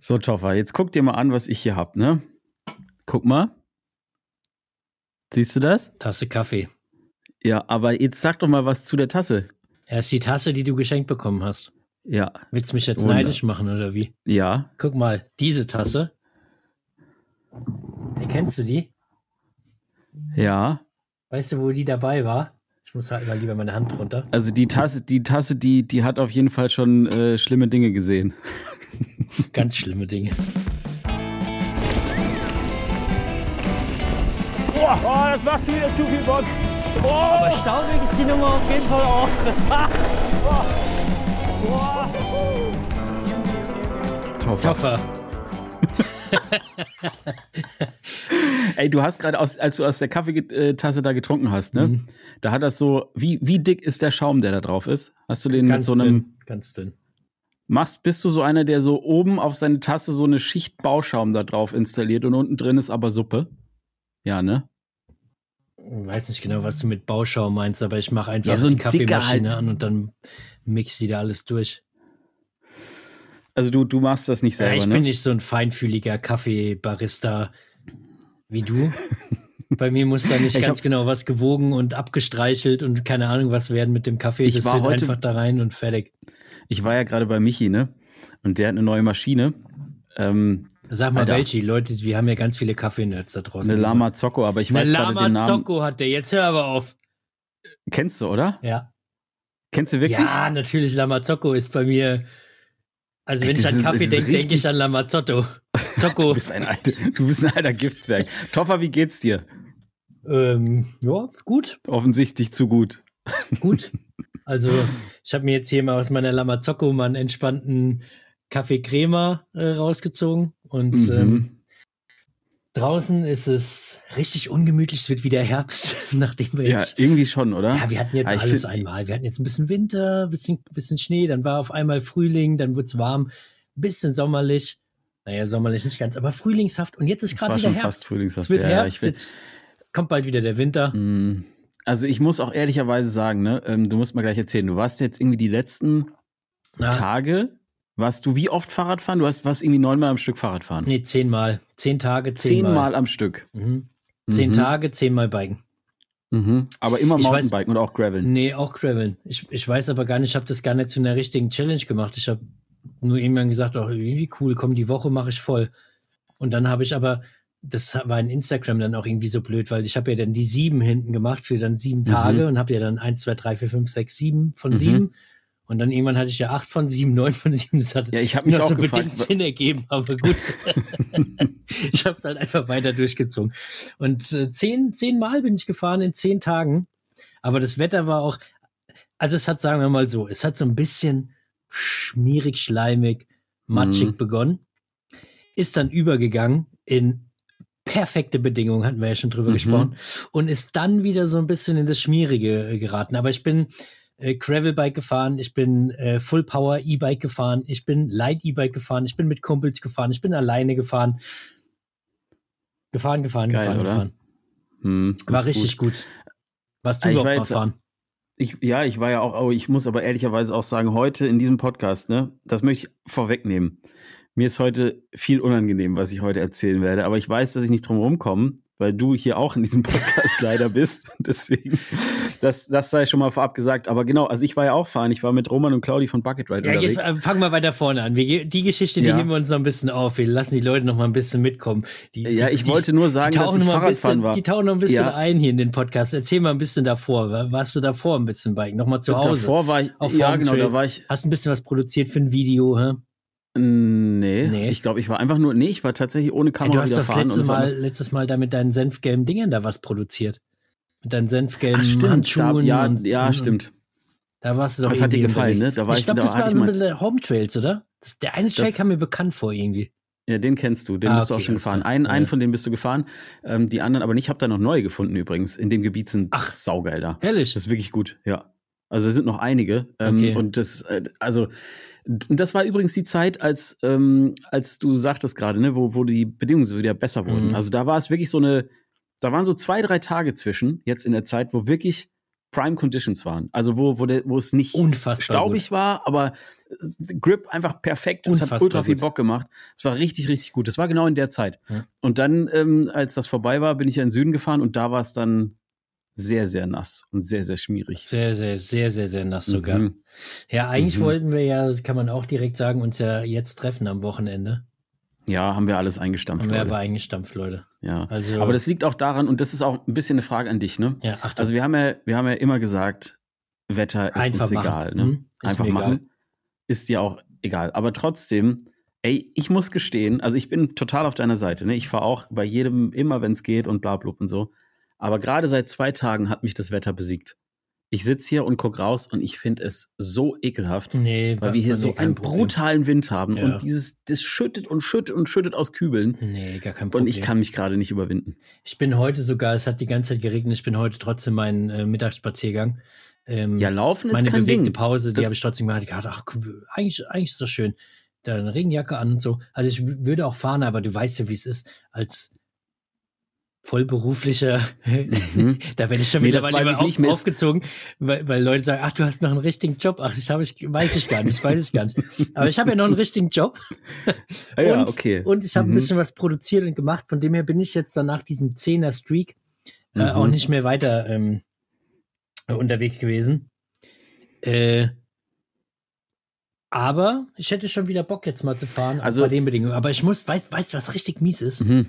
So, Toffer, jetzt guck dir mal an, was ich hier hab, ne? Guck mal. Siehst du das? Tasse Kaffee. Ja, aber jetzt sag doch mal was zu der Tasse. Ja, ist die Tasse, die du geschenkt bekommen hast. Ja. Willst du mich jetzt Wunder. neidisch machen oder wie? Ja. Guck mal, diese Tasse. Erkennst du die? Ja. Weißt du, wo die dabei war? Ich muss halt mal lieber meine Hand runter. Also die Tasse, die Tasse, die, die hat auf jeden Fall schon äh, schlimme Dinge gesehen. Ganz schlimme Dinge. Boah, oh, das macht wieder zu viel Bock. Boah, Aber staubig ist die Nummer auf jeden Fall auch. boah. Toffer. Toffer. Ey, du hast gerade, als du aus der Kaffeetasse da getrunken hast, ne? Mhm. Da hat das so, wie, wie dick ist der Schaum, der da drauf ist? Hast du den Ganz mit so einem, dünn. Ganz dünn. Machst, bist du so einer, der so oben auf seine Tasse so eine Schicht Bauschaum da drauf installiert und unten drin ist aber Suppe? Ja, ne? Ich weiß nicht genau, was du mit Bauschaum meinst, aber ich mache einfach Ja, so die ein Kaffeemaschine halt. an und dann mix sie da alles durch. Also du, du machst das nicht Ja, selber, ich ne? bin nicht so ein feinfühliger Kaffeebarista wie du. Bei mir muss da nicht Ich ganz genau was gewogen und abgestreichelt und keine Ahnung was werden mit dem Kaffee. Ich das war heute- einfach da rein und fertig. Ich war ja gerade bei Michi, ne? Und der hat eine neue Maschine. Ähm, Sag mal Alter. welche, Leute, wir haben ja ganz viele Kaffee-Nerds da draußen. eine Lama Zocco, aber ich Eine weiß gerade Lama den Namen. Zocco hat der, jetzt hör aber auf. Kennst du, oder? Ja. Kennst du wirklich? Ja, natürlich, Lamazocco ist bei mir. Also, Ey, wenn ich an Kaffee denke, denke ich an Lamazotto. Du Zocco. bist ein alter, du bist ein alter Giftswerk. Toffer, wie geht's dir? ähm, ja, gut, Offensichtlich zu gut. gut. Also, ich habe mir jetzt hier mal aus meiner Lamazocco mal einen entspannten Kaffee Crema äh, rausgezogen. Und Mhm. ähm, draußen ist es richtig ungemütlich. Es wird wieder Herbst, nachdem wir Ja, jetzt. irgendwie schon, oder? Ja, wir hatten jetzt Ah, ich alles einmal. Wir hatten jetzt ein bisschen Winter, ein bisschen, bisschen Schnee, dann war auf einmal Frühling, dann wurde es warm, ein bisschen sommerlich. Naja, sommerlich nicht ganz, aber frühlingshaft. Und jetzt ist gerade wieder schon Herbst. fast frühlingshaft. Es wird Ja, ja, Herbst, ich will- jetzt kommt bald wieder der Winter. Mm, Also ich muss auch ehrlicherweise sagen, ne, ähm, du musst mal gleich erzählen, du warst jetzt irgendwie die letzten Na, Tage, warst du wie oft Fahrrad fahren? Du hast, warst irgendwie neunmal am Stück Fahrrad fahren. nee, zehnmal. Zehn Tage, zehnmal. Zehnmal am Stück. Mhm. Zehn Mhm. Tage, zehnmal Biken. Mhm. Aber immer Mountainbiken oder auch Graveln. Nee, auch Graveln. Ich, ich weiß aber gar nicht, ich habe das gar nicht zu einer richtigen Challenge gemacht. Ich habe nur irgendwann gesagt, oh, wie cool, komm, die Woche mache ich voll. Und dann habe ich aber, das war in Instagram dann auch irgendwie so blöd, weil ich habe ja dann die sieben hinten gemacht für dann sieben Tage und habe ja dann eins, zwei, drei, vier, fünf, sechs, sieben von Mhm. sieben. Und dann irgendwann hatte ich ja acht von sieben, neun von sieben. Das hat Ja, ich habe mich auch so gefragt. bedingt Sinn ergeben, aber gut. ich habe es halt einfach weiter durchgezogen. Und äh, zehn, zehn Mal bin ich gefahren in zehn Tagen. Aber das Wetter war auch, also es hat, sagen wir mal so, es hat so ein bisschen schmierig, schleimig, matschig Mhm. begonnen, ist dann übergegangen in perfekte Bedingungen, hatten wir ja schon drüber Mhm. gesprochen, und ist dann wieder so ein bisschen in das Schmierige äh, geraten. Aber ich bin äh, Gravelbike gefahren, ich bin äh, Full Power E-Bike gefahren, ich bin Light E-Bike gefahren, ich bin mit Kumpels gefahren, ich bin alleine gefahren. Gefahren, gefahren, Geil, gefahren, oder? gefahren. Hm, War richtig gut. Warst du ich war überhaupt jetzt- fahren? Ich, ja, ich war ja auch, oh, ich muss aber ehrlicherweise auch sagen, heute in diesem Podcast, ne, das möchte ich vorwegnehmen. Mir ist heute viel unangenehm, was ich heute erzählen werde, aber ich weiß, dass ich nicht drum rumkomme, weil du hier auch in diesem Podcast leider bist. Deswegen, das, das sei schon mal vorab gesagt. Aber genau, also ich war ja auch fahren. Ich war mit Roman und Claudi von Bucket Ride Ja, unterwegs. jetzt äh, fangen wir weiter vorne an. Wir, die Geschichte, die Ja. heben wir uns noch ein bisschen auf. Wir lassen die Leute noch mal ein bisschen mitkommen. Die, ja, die, ich die, wollte nur sagen, die dass ich noch mal ein Fahrradfahren bisschen, war. Die tauchen noch ein bisschen Ja. ein hier in den Podcast. Erzähl mal ein bisschen davor. Wa- Warst du davor ein bisschen Bike? Nochmal zu Hause? davor war ich, Auf ja genau, da war ich, Hast ein bisschen was produziert für ein Video, hä? Nee, Nee. ich glaube, ich war einfach nur, nee, ich war tatsächlich ohne Kamera du hast das letzte war- Mal, letztes Mal da mit deinen senfgelben Dingern da was produziert. Mit deinen senfgelben Ach, stimmt, da, Handschuhen. ja, und, ja, und, stimmt. Da warst du doch Das hat dir gefallen, unterwegs. ne? Da war ich glaube, da das waren so ein bisschen Home Trails, oder? Das, der eine Trail Das- kam mir bekannt vor irgendwie. Ja, den kennst du, den Ah, bist du auch schon gefahren. Einen, einen Ja. von denen bist du gefahren, ähm, die anderen aber nicht. Ich habe da noch neue gefunden übrigens. In dem Gebiet sind Ach. saugeil da. Ehrlich? Das ist wirklich gut, ja. Also es sind noch einige. Ähm, Okay. Und das, äh, also, und das war übrigens die Zeit, als, ähm, als du sagtest gerade, ne, wo, wo die Bedingungen so wieder besser wurden. Mhm. Also da war es wirklich so eine, da waren so zwei, drei Tage zwischen, jetzt in der Zeit, wo wirklich Prime Conditions waren. Also wo, wo, der, wo es nicht Unfassbar staubig gut. war, aber Grip einfach perfekt. Es hat ultra viel gut. Bock gemacht. Es war richtig, richtig gut. Das war genau in der Zeit. Ja. Und dann, ähm, als das vorbei war, bin ich ja in den Süden gefahren und da war es dann sehr, sehr nass und sehr, sehr schmierig. Sehr, sehr, sehr, sehr, sehr nass sogar. Mhm. Ja, eigentlich Mhm. wollten wir ja, das kann man auch direkt sagen, uns ja jetzt treffen am Wochenende. Ja, haben wir alles eingestampft. Haben wir Leute. aber eingestampft, Leute. Ja. Also, Aber das liegt auch daran, und das ist auch ein bisschen eine Frage an dich, ne? ja, Achtung, Also wir haben ja, wir haben ja immer gesagt, Wetter ist einfach uns machen. egal, ne? Mhm, Einfach machen. egal. Ist dir auch egal. Aber trotzdem, ey, ich muss gestehen, also ich bin total auf deiner Seite, ne? Ich fahre auch bei jedem immer, wenn es geht und bla bla und so. Aber gerade seit zwei Tagen hat mich das Wetter besiegt. Ich sitze hier und guck raus und ich finde es so ekelhaft. Nee, Weil wir hier so einen Problem. brutalen Wind haben Ja. und dieses, das schüttet und schüttet und schüttet aus Kübeln. Nee, gar kein Problem. Und ich kann mich gerade nicht überwinden. Ich bin heute sogar, es hat die ganze Zeit geregnet, ich bin heute trotzdem meinen äh, Mittagsspaziergang. Ähm, Ja, laufen ist meine kein bewegte Ding. Pause, die habe ich trotzdem gemacht. Ich dachte, ach, eigentlich, eigentlich ist das schön. Da eine Regenjacke an und so. Also ich würde auch fahren, aber du weißt ja, wie es ist. Als vollberuflicher, Mhm. da werde ich schon Nee, mittlerweile ich auf, nicht mehr. aufgezogen, weil, weil Leute sagen, ach, du hast noch einen richtigen Job. Ach, das habe ich, weiß ich gar nicht, weiß ich gar nicht. Aber ich habe ja noch einen richtigen Job. Ah ja, und, okay. Und ich habe Mhm. ein bisschen was produziert und gemacht. Von dem her bin ich jetzt dann nach diesem 10er Streak äh, Mhm. auch nicht mehr weiter ähm, unterwegs gewesen. Äh, aber ich hätte schon wieder Bock jetzt mal zu fahren, Also- bei den Bedingungen. Aber ich muss, weißt weißt du, was richtig mies ist? Mhm.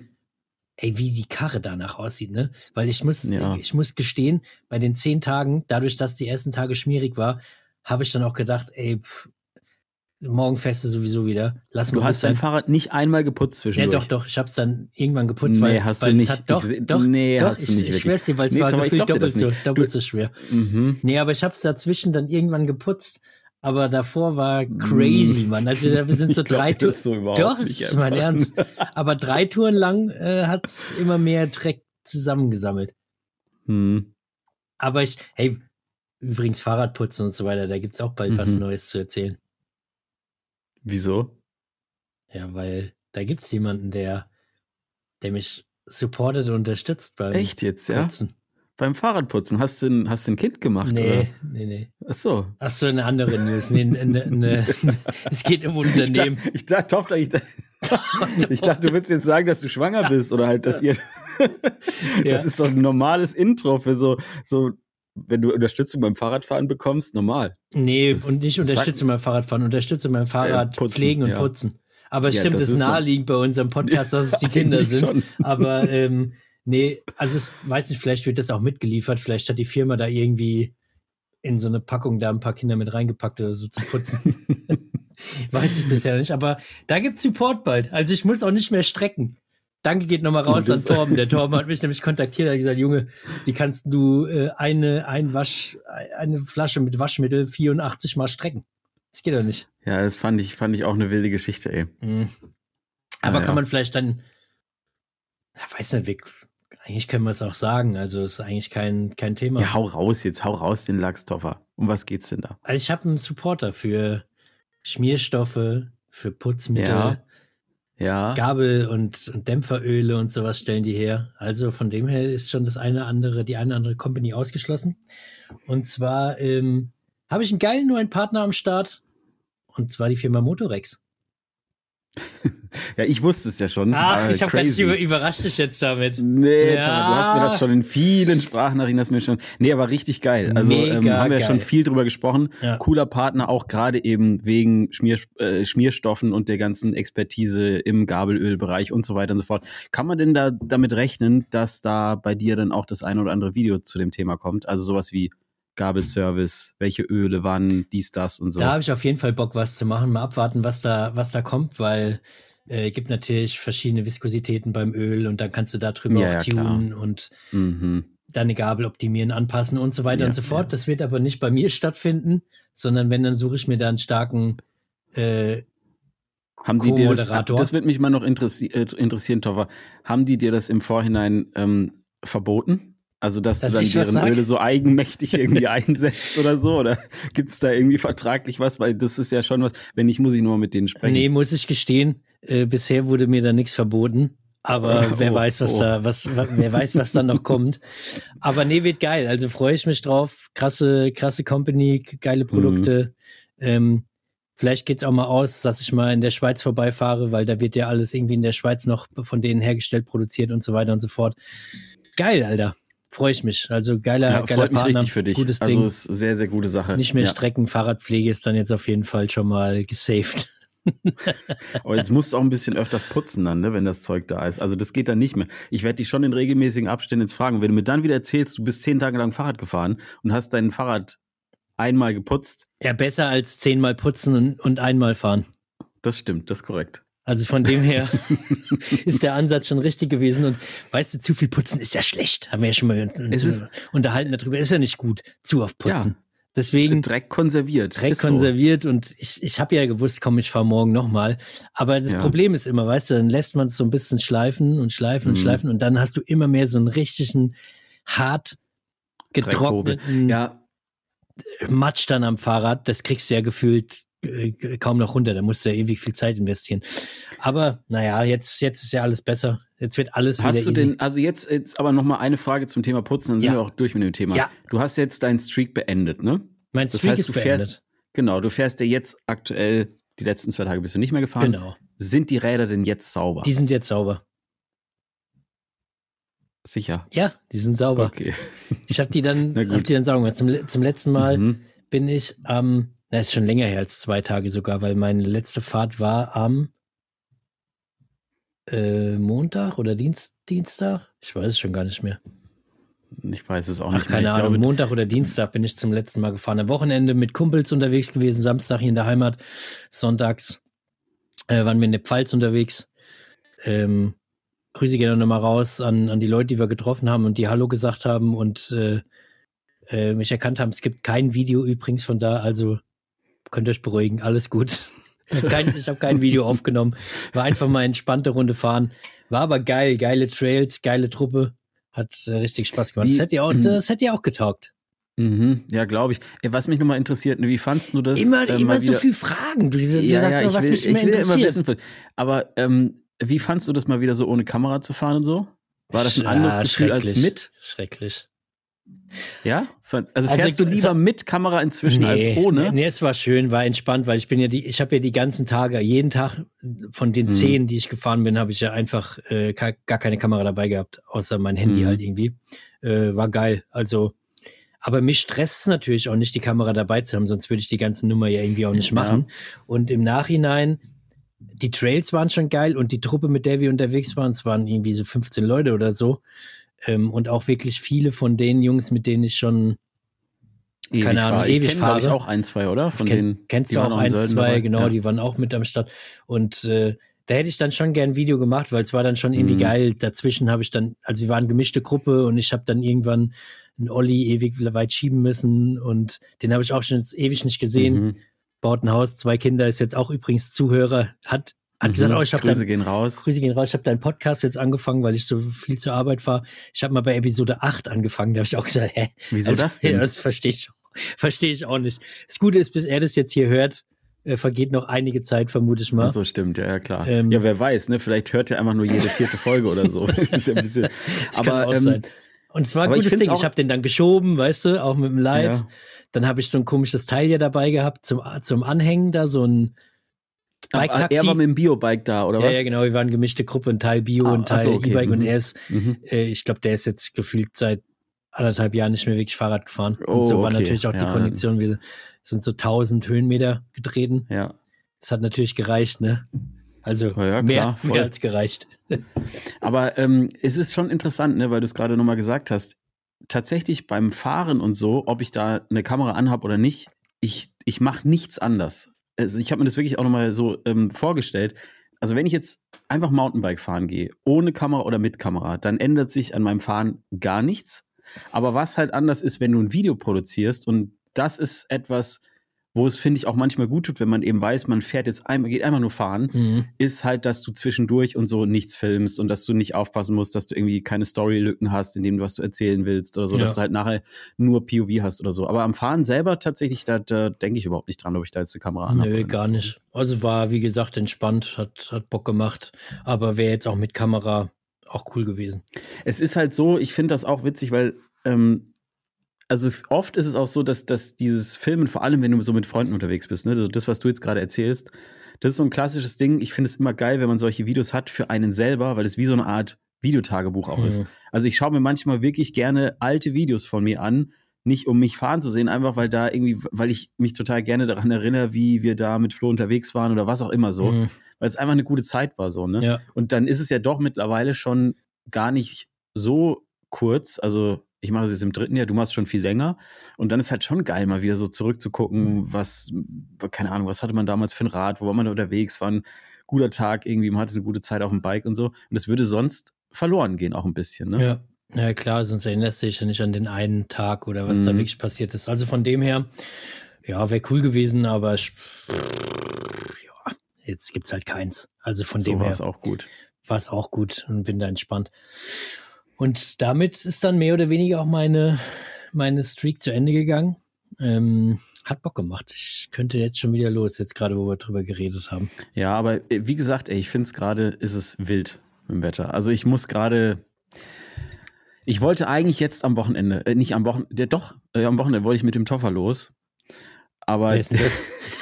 Ey, wie die Karre danach aussieht, ne? Weil ich muss, Ja. ich muss gestehen, bei den zehn Tagen, dadurch, dass die ersten Tage schmierig war, habe ich dann auch gedacht, ey, pff, morgen du sowieso wieder. Lass mal Du hast dein. Fahrrad nicht einmal geputzt Ja, zwischendurch. doch, doch. Ich habe es dann irgendwann geputzt, Nee, weil, hast weil du es nicht. Hat, doch, Ich doch, nee, doch, hast du ich, nicht Ich wirklich. schwör's dir, weil es Nee, war gefühlt doppelt, so, doppelt Du- so schwer. Mhm. Nee, aber ich habe es dazwischen dann irgendwann geputzt. Aber davor war crazy, Mann. Also da wir sind so drei Touren. so Doch, nicht ist mein. Ernst. Aber drei Touren lang äh, hat's immer mehr Dreck zusammengesammelt. Hm. Aber ich, hey, übrigens Fahrradputzen und so weiter, da gibt's auch bald was Mhm. Neues zu erzählen. Wieso? Ja, weil da gibt's jemanden, der, der mich supportet und unterstützt beim Echt jetzt, ja? Beim Fahrradputzen. Hast du ein, hast du ein Kind gemacht? Nee, Oder? nee, nee. Ach so. Ach so, eine andere News. Nee, ne, ne, ne, es geht um Ich Unternehmen. dachte, ich dachte, ich dachte, ich dachte, du willst jetzt sagen, dass du schwanger bist oder halt, dass ihr. Das ist so ein normales Intro für so, so, wenn du Unterstützung beim Fahrradfahren bekommst, normal. Nee, Das und nicht Unterstützung beim Fahrradfahren, Unterstützung beim Fahrrad Äh, putzen, pflegen und ja. putzen. Aber Ja, stimmt, das es ist naheliegend bei unserem Podcast, dass es die Kinder sind. schon. Aber ähm, nee, also es weiß nicht, vielleicht wird das auch mitgeliefert, vielleicht hat die Firma da irgendwie in so eine Packung da ein paar Kinder mit reingepackt oder so zu putzen. weiß ich bisher nicht, aber da gibt's Support bald. Also ich muss auch nicht mehr strecken. Danke geht nochmal raus an Torben. Der Torben hat mich nämlich kontaktiert, hat gesagt, Junge, wie kannst du äh, eine, ein Wasch, eine Flasche mit Waschmittel 84 mal strecken? Das geht doch nicht. Ja, das fand ich, fand ich auch eine wilde Geschichte, ey. Mhm. Aber Ah, ja. kann man vielleicht dann, ja, weiß nicht, eigentlich können wir es auch sagen. Also ist eigentlich kein, kein Thema. Ja, hau raus jetzt, hau raus den Lachstoffer. Um was geht's denn da? Also ich habe einen Supporter für Schmierstoffe, für Putzmittel, Ja. Ja. Gabel und, und Dämpferöle und sowas stellen die her. Also von dem her ist schon das eine andere, die eine andere Company ausgeschlossen. Und zwar ähm, habe ich einen geilen neuen Partner am Start. Und zwar die Firma Motorex. Ja, ich wusste es ja schon. Ach, ich habe ganz überrascht dich jetzt damit. Nee, Ja. Du hast mir das schon in vielen Sprachnachrichten, hast mir schon. Nee, aber richtig geil. Also ähm, haben wir geil. schon viel drüber gesprochen. Ja. Cooler Partner, auch gerade eben wegen Schmier, äh, Schmierstoffen und der ganzen Expertise im Gabelölbereich und so weiter und so fort. Kann man denn da damit rechnen, dass da bei dir dann auch das ein oder andere Video zu dem Thema kommt? Also sowas wie Gabelservice, welche Öle, wann, dies, das und so. Da habe ich auf jeden Fall Bock, was zu machen. Mal abwarten, was da, was da kommt, weil äh, gibt natürlich verschiedene Viskositäten beim Öl und dann kannst du da drüber Ja, auch ja, klar. tunen und mhm. deine Gabel optimieren, anpassen und so weiter Ja, und so fort. Das wird aber nicht bei mir stattfinden, sondern wenn, dann suche ich mir da einen starken äh, Haben die dir das, das wird mich mal noch interessi äh, interessieren, Toffer. Haben die dir das im Vorhinein ähm, verboten? Also, dass, Dass du dann deren sag? Öle so eigenmächtig irgendwie einsetzt oder so? Oder gibt's da irgendwie vertraglich was? Weil das ist ja schon was, wenn nicht, muss ich nur mal mit denen sprechen. Nee, muss ich gestehen, äh, bisher wurde mir da nichts verboten. Aber wer Oh, weiß, was oh. da, was, wa- wer weiß, was da noch kommt. Aber nee, wird geil. Also freue ich mich drauf. Krasse, krasse Company, geile Produkte. Ähm, vielleicht geht's auch mal aus, dass ich mal in der Schweiz vorbeifahre, weil da wird ja alles irgendwie in der Schweiz noch von denen hergestellt, produziert und so weiter und so fort. Geil, Alter. Freue ich mich. Also geiler, Ja, geiler freut mich Partner, richtig für dich. Gutes also Ding. ist sehr, sehr gute Sache. Nicht mehr ja. Strecken, Fahrradpflege ist dann jetzt auf jeden Fall schon mal gesaved. Aber jetzt musst du auch ein bisschen öfters putzen dann, ne, wenn das Zeug da ist. Also das geht dann nicht mehr. Ich werde dich schon in regelmäßigen Abständen jetzt fragen. Wenn du mir dann wieder erzählst, du bist zehn Tage lang Fahrrad gefahren und hast dein Fahrrad einmal geputzt, Ja, besser als zehnmal putzen und, und einmal fahren. das stimmt, das ist korrekt. Also von dem her ist der Ansatz schon richtig gewesen. Und weißt du, zu viel putzen ist ja schlecht. Haben wir ja schon mal uns, uns Es ist- unterhalten darüber. Ist ja nicht gut, zu oft putzen. Ja. Deswegen Dreck konserviert. Dreck Ist so. konserviert und ich, ich habe ja gewusst, komm, ich fahr morgen nochmal. Aber das Ja. Problem ist immer, weißt du, dann lässt man es so ein bisschen schleifen und schleifen und Mhm. schleifen und dann hast du immer mehr so einen richtigen, hart getrockneten Ja, Matsch dann am Fahrrad. Das kriegst du ja gefühlt kaum noch runter. Da musst du ja ewig viel Zeit investieren. Aber naja, jetzt, jetzt ist ja alles besser. Jetzt wird alles Hast du easy. denn, also jetzt, jetzt aber noch mal eine Frage zum Thema Putzen, dann sind Ja. wir auch durch mit dem Thema. Ja. Du hast jetzt deinen Streak beendet, ne? mein Das Streak heißt, ist du beendet. fährst, genau, du fährst ja jetzt aktuell, die letzten zwei Tage bist du nicht mehr gefahren. Genau. Sind die Räder denn jetzt sauber? Die sind jetzt sauber. Sicher. Ja, die sind sauber. Okay. Ich habe die dann, hab die dann sauber gemacht. Zum, zum letzten Mal Mhm. bin ich am, na, ist schon länger her als zwei Tage sogar, weil meine letzte Fahrt war am äh, Montag oder Dienst, Dienstag? Ich weiß es schon gar nicht mehr. Ich weiß es auch Ach, nicht mehr. keine Ich Ahnung, glaube, Montag oder Dienstag bin ich zum letzten Mal gefahren. Am Wochenende mit Kumpels unterwegs gewesen, Samstag hier in der Heimat, sonntags äh, waren wir in der Pfalz unterwegs. Ähm, Grüße gehen auch nochmal raus an, an die Leute, die wir getroffen haben und die Hallo gesagt haben und äh, äh, mich erkannt haben. Es gibt kein Video übrigens von da, also könnt ihr euch beruhigen, alles gut. Ich habe kein, hab kein Video aufgenommen. War einfach mal entspannte Runde fahren. War aber geil, geile Trails, geile Truppe. Hat äh, richtig Spaß gemacht. Wie- das hätte ja auch, das hätte ja auch getaugt. Mhm, ja, glaube ich. Ey, was mich nochmal interessiert, ne, wie fandst du das? immer äh, immer so wieder- viel Fragen. Du, diese, Ja, sagst ja, immer, ich was will, mich ich immer will immer interessiert. wissen. Aber ähm, wie fandst du das mal wieder so ohne Kamera zu fahren und so? War das ein Ja, anderes Gefühl als mit? Schrecklich. Ja? Also Also fährst du es- lieber mit Kamera inzwischen als ohne? Nee, nee, es war schön, war entspannt, weil ich bin ja die, ich habe ja die ganzen Tage, jeden Tag von den Mhm. zehn, die ich gefahren bin, habe ich ja einfach äh, gar, keine Kamera dabei gehabt, außer mein Handy Mhm. halt irgendwie. Äh, war geil. Also, aber mich stresst es natürlich auch nicht, die Kamera dabei zu haben, sonst würde ich die ganze Nummer ja irgendwie auch nicht Ja. machen. Und im Nachhinein, die Trails waren schon geil und die Truppe, mit der wir unterwegs waren, es waren irgendwie so 15 Leute oder so. Ähm, und auch wirklich viele von den Jungs, mit denen ich schon Ewig keine Ahnung, fahre. Ich ewig ich, fahre. auch ein, zwei, oder? Von Kenn, denen. kennst du auch in eins, Sölden zwei, dabei. genau, Ja. die waren auch mit am Start. Und äh, da hätte ich dann schon gern ein Video gemacht, weil es war dann schon irgendwie Mhm. geil. Dazwischen habe ich dann, also wir waren gemischte Gruppe und ich habe dann irgendwann einen Olli ewig weit schieben müssen und den habe ich auch schon jetzt ewig nicht gesehen. Mhm. Baut ein Haus, zwei Kinder, ist jetzt auch übrigens Zuhörer, hat, hat Mhm. gesagt, oh, ich habe Grüße dein, gehen raus. Grüße gehen raus, ich habe deinen Podcast jetzt angefangen, weil ich so viel zur Arbeit fahre. Ich habe mal bei Episode 8 angefangen, da habe ich auch gesagt, hä, Wieso also, das denn? Das verstehe ich, verstehe ich auch nicht. Das Gute ist, bis er das jetzt hier hört, äh, vergeht noch einige Zeit, vermute ich mal. Ach so stimmt, ja, ja klar. Ähm, ja, wer weiß, ne? Vielleicht hört er einfach nur jede vierte Folge oder so. Das ist ja ein bisschen, Das kann aber auch ähm, sein. Und zwar ein ich gutes find's Ding. Ich habe den dann geschoben, weißt du, auch mit dem Light. Ja. Dann habe ich so ein komisches Teil hier dabei gehabt zum, zum Anhängen, da so ein aber Bike-Taxi. er war mit dem Biobike da, oder ja, was? ja, genau, wir waren gemischte Gruppe, ein Teil Bio, Ah, ach Teil so, okay, E-Bike und mhm. er ist, Mhm. äh, ich glaube, der ist jetzt gefühlt seit anderthalb Jahren nicht mehr wirklich Fahrrad gefahren. Oh, und so war okay. natürlich auch die Ja. Kondition. Wir sind so 1000 Höhenmeter getreten. Ja. Das hat natürlich gereicht, ne? Also Ja, ja, mehr, klar, voll. mehr als gereicht. Aber ähm, es ist schon interessant, ne, weil du es gerade nochmal gesagt hast. Tatsächlich beim Fahren und so, ob ich da eine Kamera anhab oder nicht, ich, ich mache nichts anders. Also ich habe mir das wirklich auch nochmal so ähm, vorgestellt. Also wenn ich jetzt einfach Mountainbike fahren gehe, ohne Kamera oder mit Kamera, dann ändert sich an meinem Fahren gar nichts. Aber was halt anders ist, wenn du ein Video produzierst und das ist etwas, wo es, finde ich, auch manchmal gut tut, wenn man eben weiß, man fährt jetzt einmal, geht einmal nur fahren, Mhm. ist halt, dass du zwischendurch und so nichts filmst und dass du nicht aufpassen musst, dass du irgendwie keine Storylücken hast, in dem du was du erzählen willst oder so, Ja. dass du halt nachher nur POV hast oder so. Aber am Fahren selber tatsächlich, da, da denke ich überhaupt nicht dran, ob ich da jetzt eine Kamera anhabe. Nö, gar nicht. Also war, wie gesagt, entspannt, hat, hat Bock gemacht. Aber wäre jetzt auch mit Kamera auch cool gewesen. Es ist halt so, ich finde das auch witzig, weil ähm, also oft ist es auch so, dass, dass dieses Filmen, vor allem wenn du so mit Freunden unterwegs bist, ne, also das, was du jetzt gerade erzählst, das ist so ein klassisches Ding. Ich finde es immer geil, wenn man solche Videos hat für einen selber, weil es wie so eine Art Videotagebuch auch ist. Mhm. Also ich schaue mir manchmal wirklich gerne alte Videos von mir an, nicht um mich fahren zu sehen, einfach weil da irgendwie, weil ich mich total gerne daran erinnere, wie wir da mit Flo unterwegs waren oder was auch immer so, Mhm. weil es einfach eine gute Zeit war so, ne? Ja. Und dann ist es ja doch mittlerweile schon gar nicht so kurz. Also ich mache es jetzt im dritten Jahr, du machst schon viel länger. Und dann ist halt schon geil, mal wieder so zurückzugucken, was, keine Ahnung, was hatte man damals für ein Rad, wo war man unterwegs, war ein guter Tag irgendwie, man hatte eine gute Zeit auf dem Bike und so. Und das würde sonst verloren gehen auch ein bisschen, ne? Ja. Ja, klar, sonst erinnerst du dich ja nicht an den einen Tag oder was da Mhm. wirklich passiert ist. Also von dem her, ja, wäre cool gewesen, aber ja, jetzt gibt's halt keins. Also von so dem war her es auch gut. war es auch gut und bin da entspannt. Und damit ist dann mehr oder weniger auch meine, meine Streak zu Ende gegangen. Ähm, hat Bock gemacht. Ich könnte jetzt schon wieder los, jetzt gerade, wo wir drüber geredet haben. Ja, aber äh, wie gesagt, ey, ich finde es gerade, ist es wild im Wetter. Also ich muss gerade, ich wollte eigentlich jetzt am Wochenende, äh, nicht am Wochenende, doch, äh, am Wochenende wollte ich mit dem Toffer los. Aber Wer ist denn das?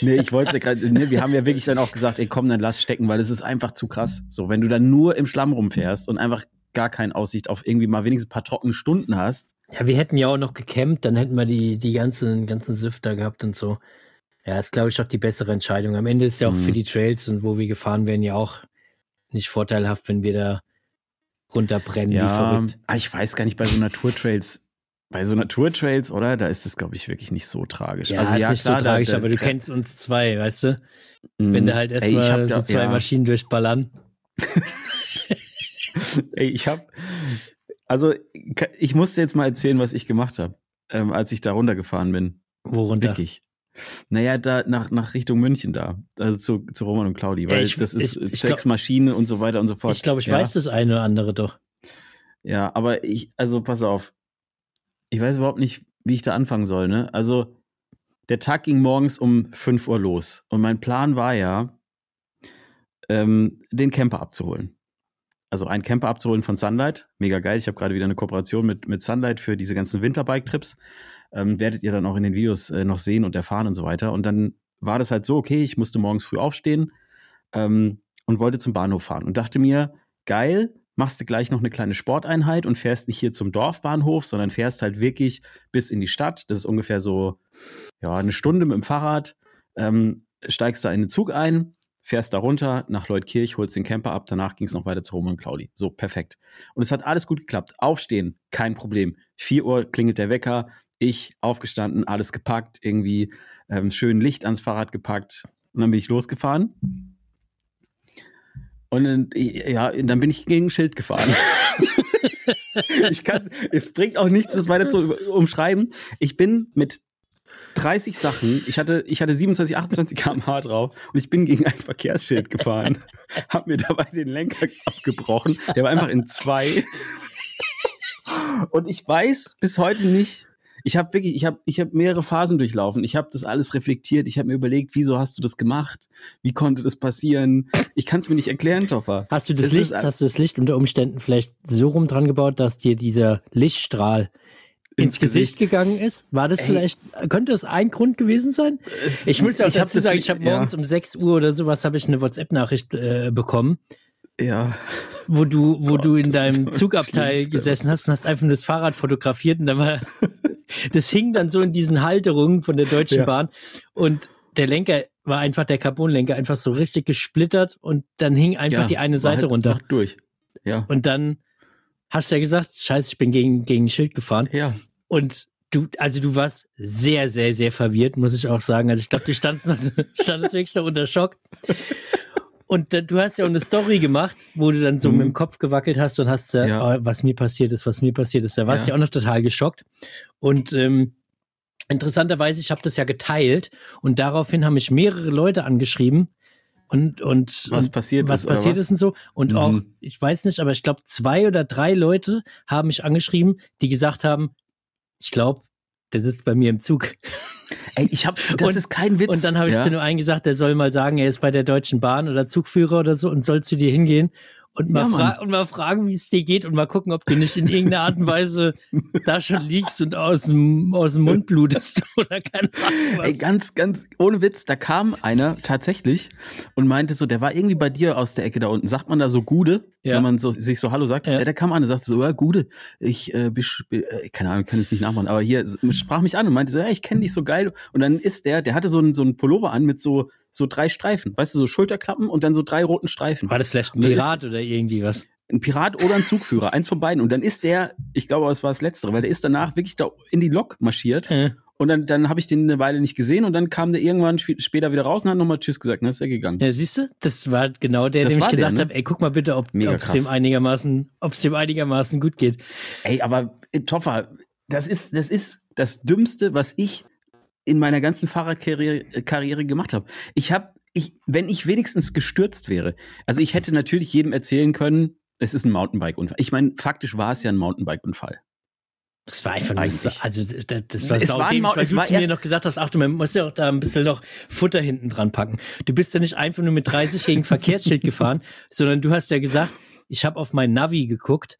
nee, ich wollte ja gerade, nee, wir haben ja wirklich dann auch gesagt, ey, komm, dann lass stecken, weil es ist einfach zu krass. So, wenn du dann nur im Schlamm rumfährst und einfach gar keine Aussicht auf irgendwie mal wenigstens ein paar trockene Stunden hast. Ja, wir hätten ja auch noch gecampt, dann hätten wir die, die ganzen, ganzen Süfter gehabt und so. Ja, ist, glaube ich, auch die bessere Entscheidung. Am Ende ist ja auch Mhm. für die Trails und wo wir gefahren werden, ja auch nicht vorteilhaft, wenn wir da runterbrennen wie Ja, verrückt. ah, ich weiß gar nicht, bei so Naturtrails, bei so Naturtrails, oder? Da ist es, glaube ich, wirklich nicht so tragisch. Ja, also ist ja, nicht klar, so da- tragisch, da- aber du da- kennst uns zwei, weißt du? Mhm. Wenn du halt erstmal da- so zwei ja. Maschinen durchballern. Ey, ich habe, also ich musste jetzt mal erzählen, was ich gemacht habe, ähm, als ich da runtergefahren bin. Worunter? Wirklich. Naja, da nach, nach Richtung München da, also zu, zu Roman und Claudi, weil ich- das ist ich- ich sechs glaub- Maschinen und so weiter und so fort. Ich glaube, ich ja, weiß das eine oder andere doch. Ja, aber ich, also pass auf. Ich weiß überhaupt nicht, wie ich da anfangen soll, ne? Also, der Tag ging morgens um 5 Uhr los und mein Plan war ja, ähm, den Camper abzuholen. Also einen Camper abzuholen von Sunlight. Mega geil. Ich habe gerade wieder eine Kooperation mit, mit Sunlight für diese ganzen Winterbike-Trips. Ähm, werdet ihr dann auch in den Videos äh, noch sehen und erfahren und so weiter. Und dann war das halt so, okay, ich musste morgens früh aufstehen ähm, und wollte zum Bahnhof fahren und dachte mir, geil, machst du gleich noch eine kleine Sporteinheit und fährst nicht hier zum Dorfbahnhof, sondern fährst halt wirklich bis in die Stadt. Das ist ungefähr so ja, eine Stunde mit dem Fahrrad. Ähm, steigst da in den Zug ein, fährst da runter nach Leutkirch, holst den Camper ab. Danach ging es noch weiter zu Roman und Claudi. So, perfekt. Und es hat alles gut geklappt. Aufstehen, kein Problem. 4 Uhr klingelt der Wecker. Ich aufgestanden, alles gepackt, irgendwie ähm, schön Licht ans Fahrrad gepackt. Und dann bin ich losgefahren. Und dann, ja, dann bin ich gegen ein Schild gefahren. ich kann, es bringt auch nichts, das weiter zu umschreiben. Ich bin mit 30 Sachen, ich hatte, ich hatte 27, 28 km/h drauf und ich bin gegen ein Verkehrsschild gefahren, hab mir dabei den Lenker abgebrochen. Der war einfach in zwei. Und ich weiß bis heute nicht, ich habe wirklich, ich habe ich hab mehrere Phasen durchlaufen. Ich habe das alles reflektiert. Ich habe mir überlegt, wieso hast du das gemacht? Wie konnte das passieren? Ich kann es mir nicht erklären, Toffer. Hast du das Es Licht, ist hast du das Licht unter Umständen vielleicht so rum dran gebaut, dass dir dieser Lichtstrahl ins, Ins Gesicht. Gesicht. gegangen ist? War das Ey. vielleicht, könnte das ein Grund gewesen sein? Es- Ich muss ja auch ich dazu das sagen, ich habe ja. morgens um 6 Uhr oder sowas habe ich eine WhatsApp-Nachricht äh, bekommen, Ja. wo du, wo Gott, du in deinem Zugabteil gesessen hast und hast einfach nur das Fahrrad fotografiert und da war, das hing dann so in diesen Halterungen von der Deutschen Ja. Bahn und der Lenker war einfach, der Carbonlenker einfach so richtig gesplittert und dann hing einfach ja, die eine Seite halt runter. Durch. Ja. Und dann hast du ja gesagt, scheiße, ich bin gegen, gegen ein Schild gefahren. Ja. Und du, also du warst sehr, sehr, sehr verwirrt, muss ich auch sagen. Also ich glaube, du standst, noch, standest wirklich noch unter Schock. Und äh, du hast ja auch eine Story gemacht, wo du dann so Mhm. mit dem Kopf gewackelt hast und hast, äh, Ja. oh, was mir passiert ist, was mir passiert ist. Da warst du Ja. ja auch noch total geschockt. Und ähm, interessanterweise, ich habe das ja geteilt und daraufhin haben mich mehrere Leute angeschrieben und und Was passiert was ist, passiert was? ist und so und Mhm. auch ich weiß nicht, aber ich glaube zwei oder drei Leute haben mich angeschrieben, die gesagt haben, ich glaube, der sitzt bei mir im Zug. Ey, ich hab, das Und- ist kein Witz. Und dann habe ich ja? zu dem einen gesagt, der soll mal sagen, er ist bei der Deutschen Bahn oder Zugführer oder so und soll zu dir hingehen und mal, Ja, und mal fragen, wie es dir geht und mal gucken, ob du nicht in irgendeiner Art und Weise da schon liegst und aus dem, aus dem Mund blutest oder keine Ahnung was. Ey, ganz, ganz, ohne Witz, da kam einer tatsächlich und meinte so, der war irgendwie bei dir aus der Ecke da unten. Sagt man da so Gude, Ja. wenn man so, sich so Hallo sagt? Ja. Der kam an und sagte so, ja, Gude, ich, äh, bisch, bi- äh, keine Ahnung, kann es nicht nachmachen, aber hier sprach mich an und meinte so, ja, ich kenne dich so geil. Und dann ist der, der hatte so einen, so einen Pullover an mit so, so drei Streifen, weißt du, so Schulterklappen und dann so drei roten Streifen. War das vielleicht ein Pirat oder irgendwie was? Ein Pirat oder ein Zugführer, eins von beiden. Und dann ist der, ich glaube, es war das Letztere, weil der ist danach wirklich da in die Lok marschiert. Äh, Und dann, dann habe ich den eine Weile nicht gesehen und dann kam der irgendwann sp später wieder raus und hat nochmal Tschüss gesagt. Und dann ist er gegangen. ja, siehst du, das war genau der, Das dem ich gesagt ne? habe, ey, guck mal bitte, ob es dem einigermaßen, ob es dem einigermaßen gut geht. Ey, aber äh, Toffer, das ist, das ist das Dümmste, was ich in meiner ganzen Fahrradkarriere äh, gemacht habe. Ich habe, ich, wenn ich wenigstens gestürzt wäre, also ich hätte natürlich jedem erzählen können, es ist ein Mountainbike-Unfall. Ich meine, faktisch war es ja ein Mountainbike-Unfall. Das war einfach nur, also das, das war Es saudämlich, Mau- weil du zu mir noch gesagt hast, ach du, man muss ja auch da ein bisschen noch Futter hinten dran packen. Du bist ja nicht einfach nur mit 30 gegen Verkehrsschild gefahren, sondern du hast ja gesagt, ich habe auf mein Navi geguckt.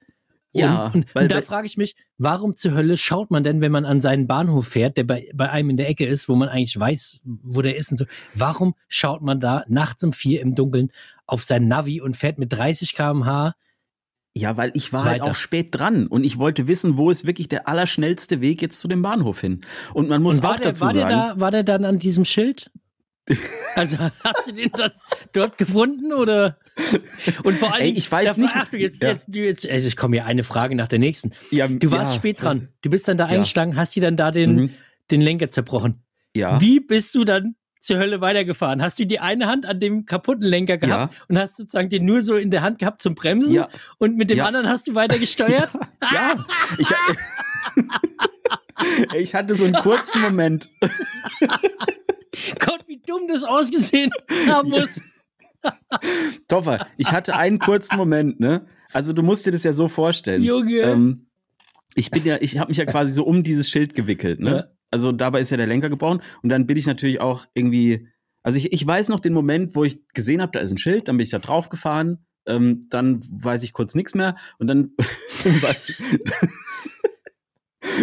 Ja, und, und, weil- und da frage ich mich, warum zur Hölle schaut man denn, wenn man an seinen Bahnhof fährt, der bei, bei einem in der Ecke ist, wo man eigentlich weiß, wo der ist und so, warum schaut man da nachts um vier im Dunkeln auf sein Navi und fährt mit 30 km/h? Ja, weil ich war halt Weiter. auch spät dran und ich wollte wissen, wo ist wirklich der allerschnellste Weg jetzt zu dem Bahnhof hin. Und man muss Und war, auch der, dazu war, der sagen, da, war der dann an diesem Schild? Also hast du den dann dort gefunden oder? Und vor allem, Ey, ich weiß nicht- Ach, du, jetzt, Ja. jetzt, jetzt, also ich komme hier eine Frage nach der nächsten. ja, Du warst ja, spät dran. Du bist dann da Ja. eingestiegen, hast dir dann da den, Mhm. den Lenker zerbrochen. Ja. Wie bist du dann zur Hölle weitergefahren? Hast du die eine Hand an dem kaputten Lenker gehabt und hast sozusagen den nur so in der Hand gehabt zum Bremsen Ja. und mit dem Ja. anderen hast du weiter gesteuert? Ja, ich, ich hatte so einen kurzen Moment. Gott, wie dumm das ausgesehen haben muss. Toffer, ich hatte einen kurzen Moment, ne? Also du musst dir das ja so vorstellen. Junge. Ähm, ich bin ja, ich habe mich ja quasi so um dieses Schild gewickelt, ne? Also dabei ist ja der Lenker gebrochen und dann bin ich natürlich auch irgendwie, also ich, ich weiß noch den Moment, wo ich gesehen habe, da ist ein Schild, dann bin ich da drauf gefahren, ähm, dann weiß ich kurz nichts mehr und dann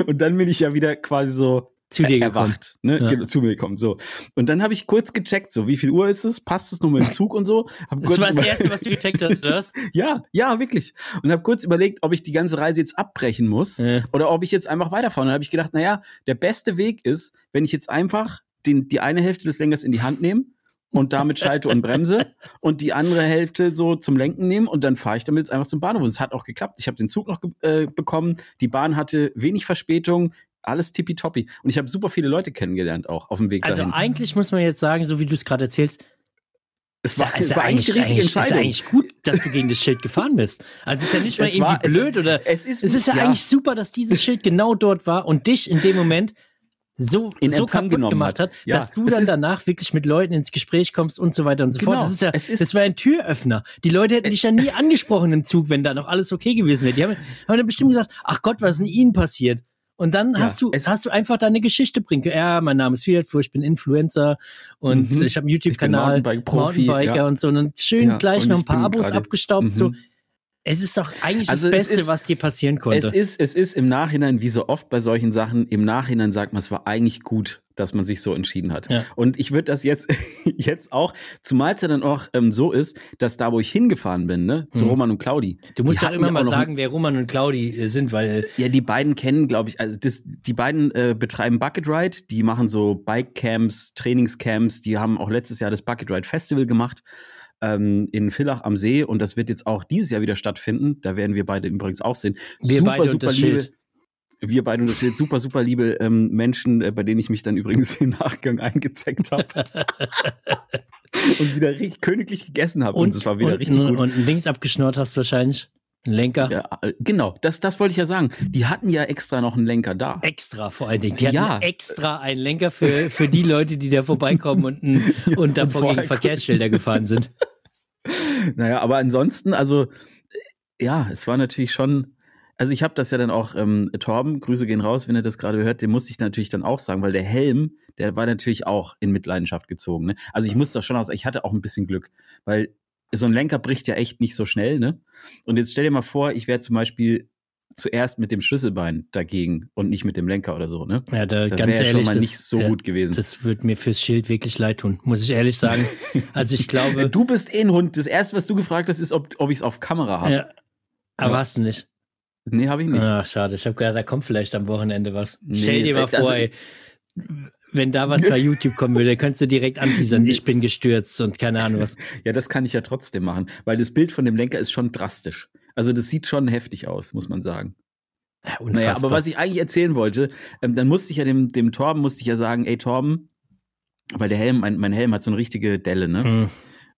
und dann bin ich ja wieder quasi so Zu dir gekommen. erwacht, ne? Ja. Zu mir gekommen, so. Und dann habe ich kurz gecheckt, so, wie viel Uhr ist es? Passt es nur mit dem Zug und so? Hab Das war das Erste, was du gecheckt hast, was? ja, ja, wirklich. Und habe kurz überlegt, ob ich die ganze Reise jetzt abbrechen muss Ja. oder ob ich jetzt einfach weiterfahre. Und dann habe ich gedacht, naja, der beste Weg ist, wenn ich jetzt einfach den, die eine Hälfte des Lenkers in die Hand nehme und damit schalte und bremse und die andere Hälfte so zum Lenken nehme und dann fahre ich damit jetzt einfach zum Bahnhof. Und es hat auch geklappt. Ich habe den Zug noch äh, bekommen. Die Bahn hatte wenig Verspätung. Alles tippitoppi. Und ich habe super viele Leute kennengelernt auch auf dem Weg Also dahin. eigentlich muss man jetzt sagen, so wie du es gerade erzählst, Es ist war, ja- es ist ja war eigentlich die richtige eigentlich, Ist ja Entscheidung. eigentlich gut, dass du gegen das Schild gefahren bist. Also es ist ja nicht mal Es irgendwie war- es- blöd oder es ist, es ist ja, eigentlich super, dass dieses Schild genau dort war und dich in dem Moment so, In so Empfang kaputt gemacht hat, hat. Ja, dass du es dann ist- danach wirklich mit Leuten ins Gespräch kommst und so weiter und so fort. Genau, Das ist ja, es ist- das war ein Türöffner. Die Leute hätten dich ja nie angesprochen im Zug, wenn da noch alles okay gewesen wäre. Die haben, haben dann bestimmt gesagt, ach Gott, was ist denn ihnen passiert? Und dann Ja, hast du, hast du einfach deine Geschichte bringen können. Ja, mein Name ist Fiat Fuhr, ich bin Influencer und Mhm. ich habe einen YouTube-Kanal, Mountainbike-Profi, Mountainbiker ja. und so. Und dann schön gleich noch ein paar Abos abgestaubt. So. Es ist doch eigentlich Also das es Beste, ist- was dir passieren konnte. Es ist, es ist im Nachhinein, wie so oft bei solchen Sachen, im Nachhinein sagt man, es war eigentlich gut, dass man sich so entschieden hat. Ja. Und ich würde das jetzt, jetzt auch, zumal es ja dann auch ähm, so ist, dass da, wo ich hingefahren bin, ne, zu Mhm. Roman und Claudi. Du musst doch immer mal sagen, wer Roman und Claudi äh, sind, weil Ja, die beiden kennen, glaube ich, also das, die beiden äh, betreiben Bucket Ride, die machen so Bike-Camps, Trainingscamps, die haben auch letztes Jahr das Bucket Ride Festival gemacht ähm, in Villach am See und das wird jetzt auch dieses Jahr wieder stattfinden. Da werden wir beide übrigens auch sehen. Wir super, beide und super das liebe. Wir beide und das Schild, super, super liebe ähm, Menschen, äh, bei denen ich mich dann übrigens im Nachgang eingezeckt habe. und wieder richtig königlich gegessen habe. Und, es war wieder und, richtig und, gut. und ein Dings abgeschnurrt hast wahrscheinlich. Ein Lenker. Ja, äh, genau, das, das wollte ich ja sagen. Die hatten ja extra noch einen Lenker da. Extra vor allen Dingen. Die hatten Ja. extra einen Lenker für, für die Leute, die da vorbeikommen und, und davor gegen Verkehrsschilder gefahren sind. Naja, aber ansonsten, also, äh, ja, es war natürlich schon. Also ich habe das ja dann auch, ähm, Torben, Grüße gehen raus, wenn er das gerade hört, dem musste ich natürlich dann auch sagen, weil der Helm, der war natürlich auch in Mitleidenschaft gezogen. Ne? Also ich muss doch schon aus, ich hatte auch ein bisschen Glück, weil so ein Lenker bricht ja echt nicht so schnell, ne? Und jetzt stell dir mal vor, ich wäre zum Beispiel zuerst mit dem Schlüsselbein dagegen und nicht mit dem Lenker oder so, ne? Ja, da Das ganz wäre ja schon ehrlich, mal das, nicht so ja, gut gewesen. Das wird mir fürs Schild wirklich leid tun, muss ich ehrlich sagen. Also ich glaube, du bist eh ein Hund. Das erste, was du gefragt hast, ist, ob, ob ich es auf Kamera habe. ja, aber Ja. hast du nicht. Nee, habe ich nicht. Ach, schade. Ich habe gedacht, da kommt vielleicht am Wochenende was. Nee, Stell dir mal also- vor, ey, wenn da was bei YouTube kommen würde, könntest du direkt anteasern, ich bin gestürzt und keine Ahnung was. Ja, das kann ich ja trotzdem machen, weil das Bild von dem Lenker ist schon drastisch. Also das sieht schon heftig aus, muss man sagen. Ja, Naja, aber was ich eigentlich erzählen wollte, ähm, dann musste ich ja dem, dem Torben, musste ich ja sagen, ey Torben, weil der Helm, mein, mein Helm hat so eine richtige Delle, ne? Hm.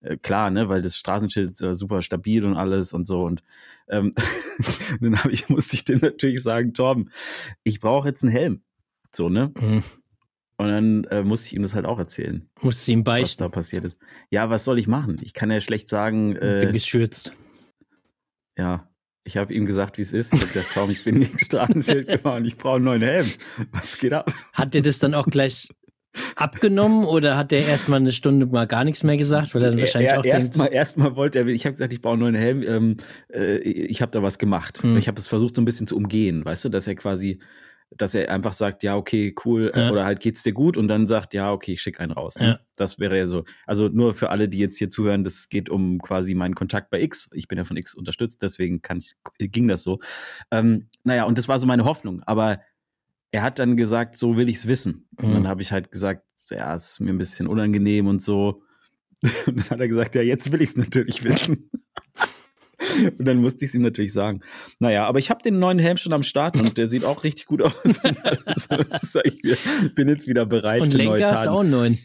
Äh, klar, ne, weil das Straßenschild ist äh, super stabil und alles und so. Und ähm, dann ich, musste ich dem natürlich sagen, Torben, ich brauche jetzt einen Helm. So, ne? Hm. Und dann äh, musste ich ihm das halt auch erzählen, Musst du ihm was beichten. da passiert ist. Ja, was soll ich machen? Ich kann ja schlecht sagen, bin äh, gestürzt. ja, ich habe ihm gesagt, wie es ist. Ich habe gesagt, Tom, ich bin gegen Straßenschild gefahren, ich brauche einen neuen Helm. Was geht ab? Hat der das dann auch gleich abgenommen oder hat der erstmal eine Stunde mal gar nichts mehr gesagt, weil er dann wahrscheinlich er, auch erstmal erstmal wollte er, ich habe gesagt, ich brauche einen neuen Helm. Ähm, äh, ich habe da was gemacht. Hm. Ich habe das versucht so ein bisschen zu umgehen, weißt du, dass er quasi, dass er einfach sagt, ja okay, cool, äh, Ja. oder halt geht's dir gut und dann sagt, ja okay, ich schicke einen raus. Ne? Ja. Das wäre ja so. Also nur für alle, die jetzt hier zuhören, das geht um quasi meinen Kontakt bei X. Ich bin ja von X unterstützt, deswegen kann ich, ging das so. Ähm, naja, und das war so meine Hoffnung. Aber er hat dann gesagt, so will ich's wissen. Und Mhm. dann habe ich halt gesagt, ja, es ist mir ein bisschen unangenehm und so. Und dann hat er gesagt, ja, jetzt will ich's natürlich wissen. Und dann musste ich es ihm natürlich sagen. Naja, aber ich habe den neuen Helm schon am Start und der sieht auch richtig gut aus. Sag ich bin jetzt wieder bereit und für neue Lenker hast Taten. auch einen neuen.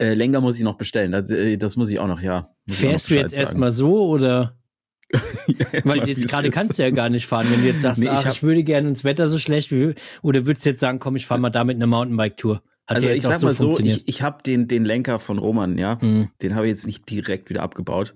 Äh, Lenker muss ich noch bestellen. Das, äh, das muss ich auch noch, ja. Auch noch Fährst du jetzt erstmal so oder? Ja, Weil mal, jetzt gerade ist. kannst du ja gar nicht fahren, wenn du jetzt sagst, Nee, ich ach, hab- ich würde gerne ins Wetter so schlecht, wie, oder würdest du jetzt sagen, komm, ich fahre mal damit eine Mountainbike-Tour? Hat Also ich sag mal so, ich, ich habe den, den Lenker von Roman, ja, Hm. den habe ich jetzt nicht direkt wieder abgebaut.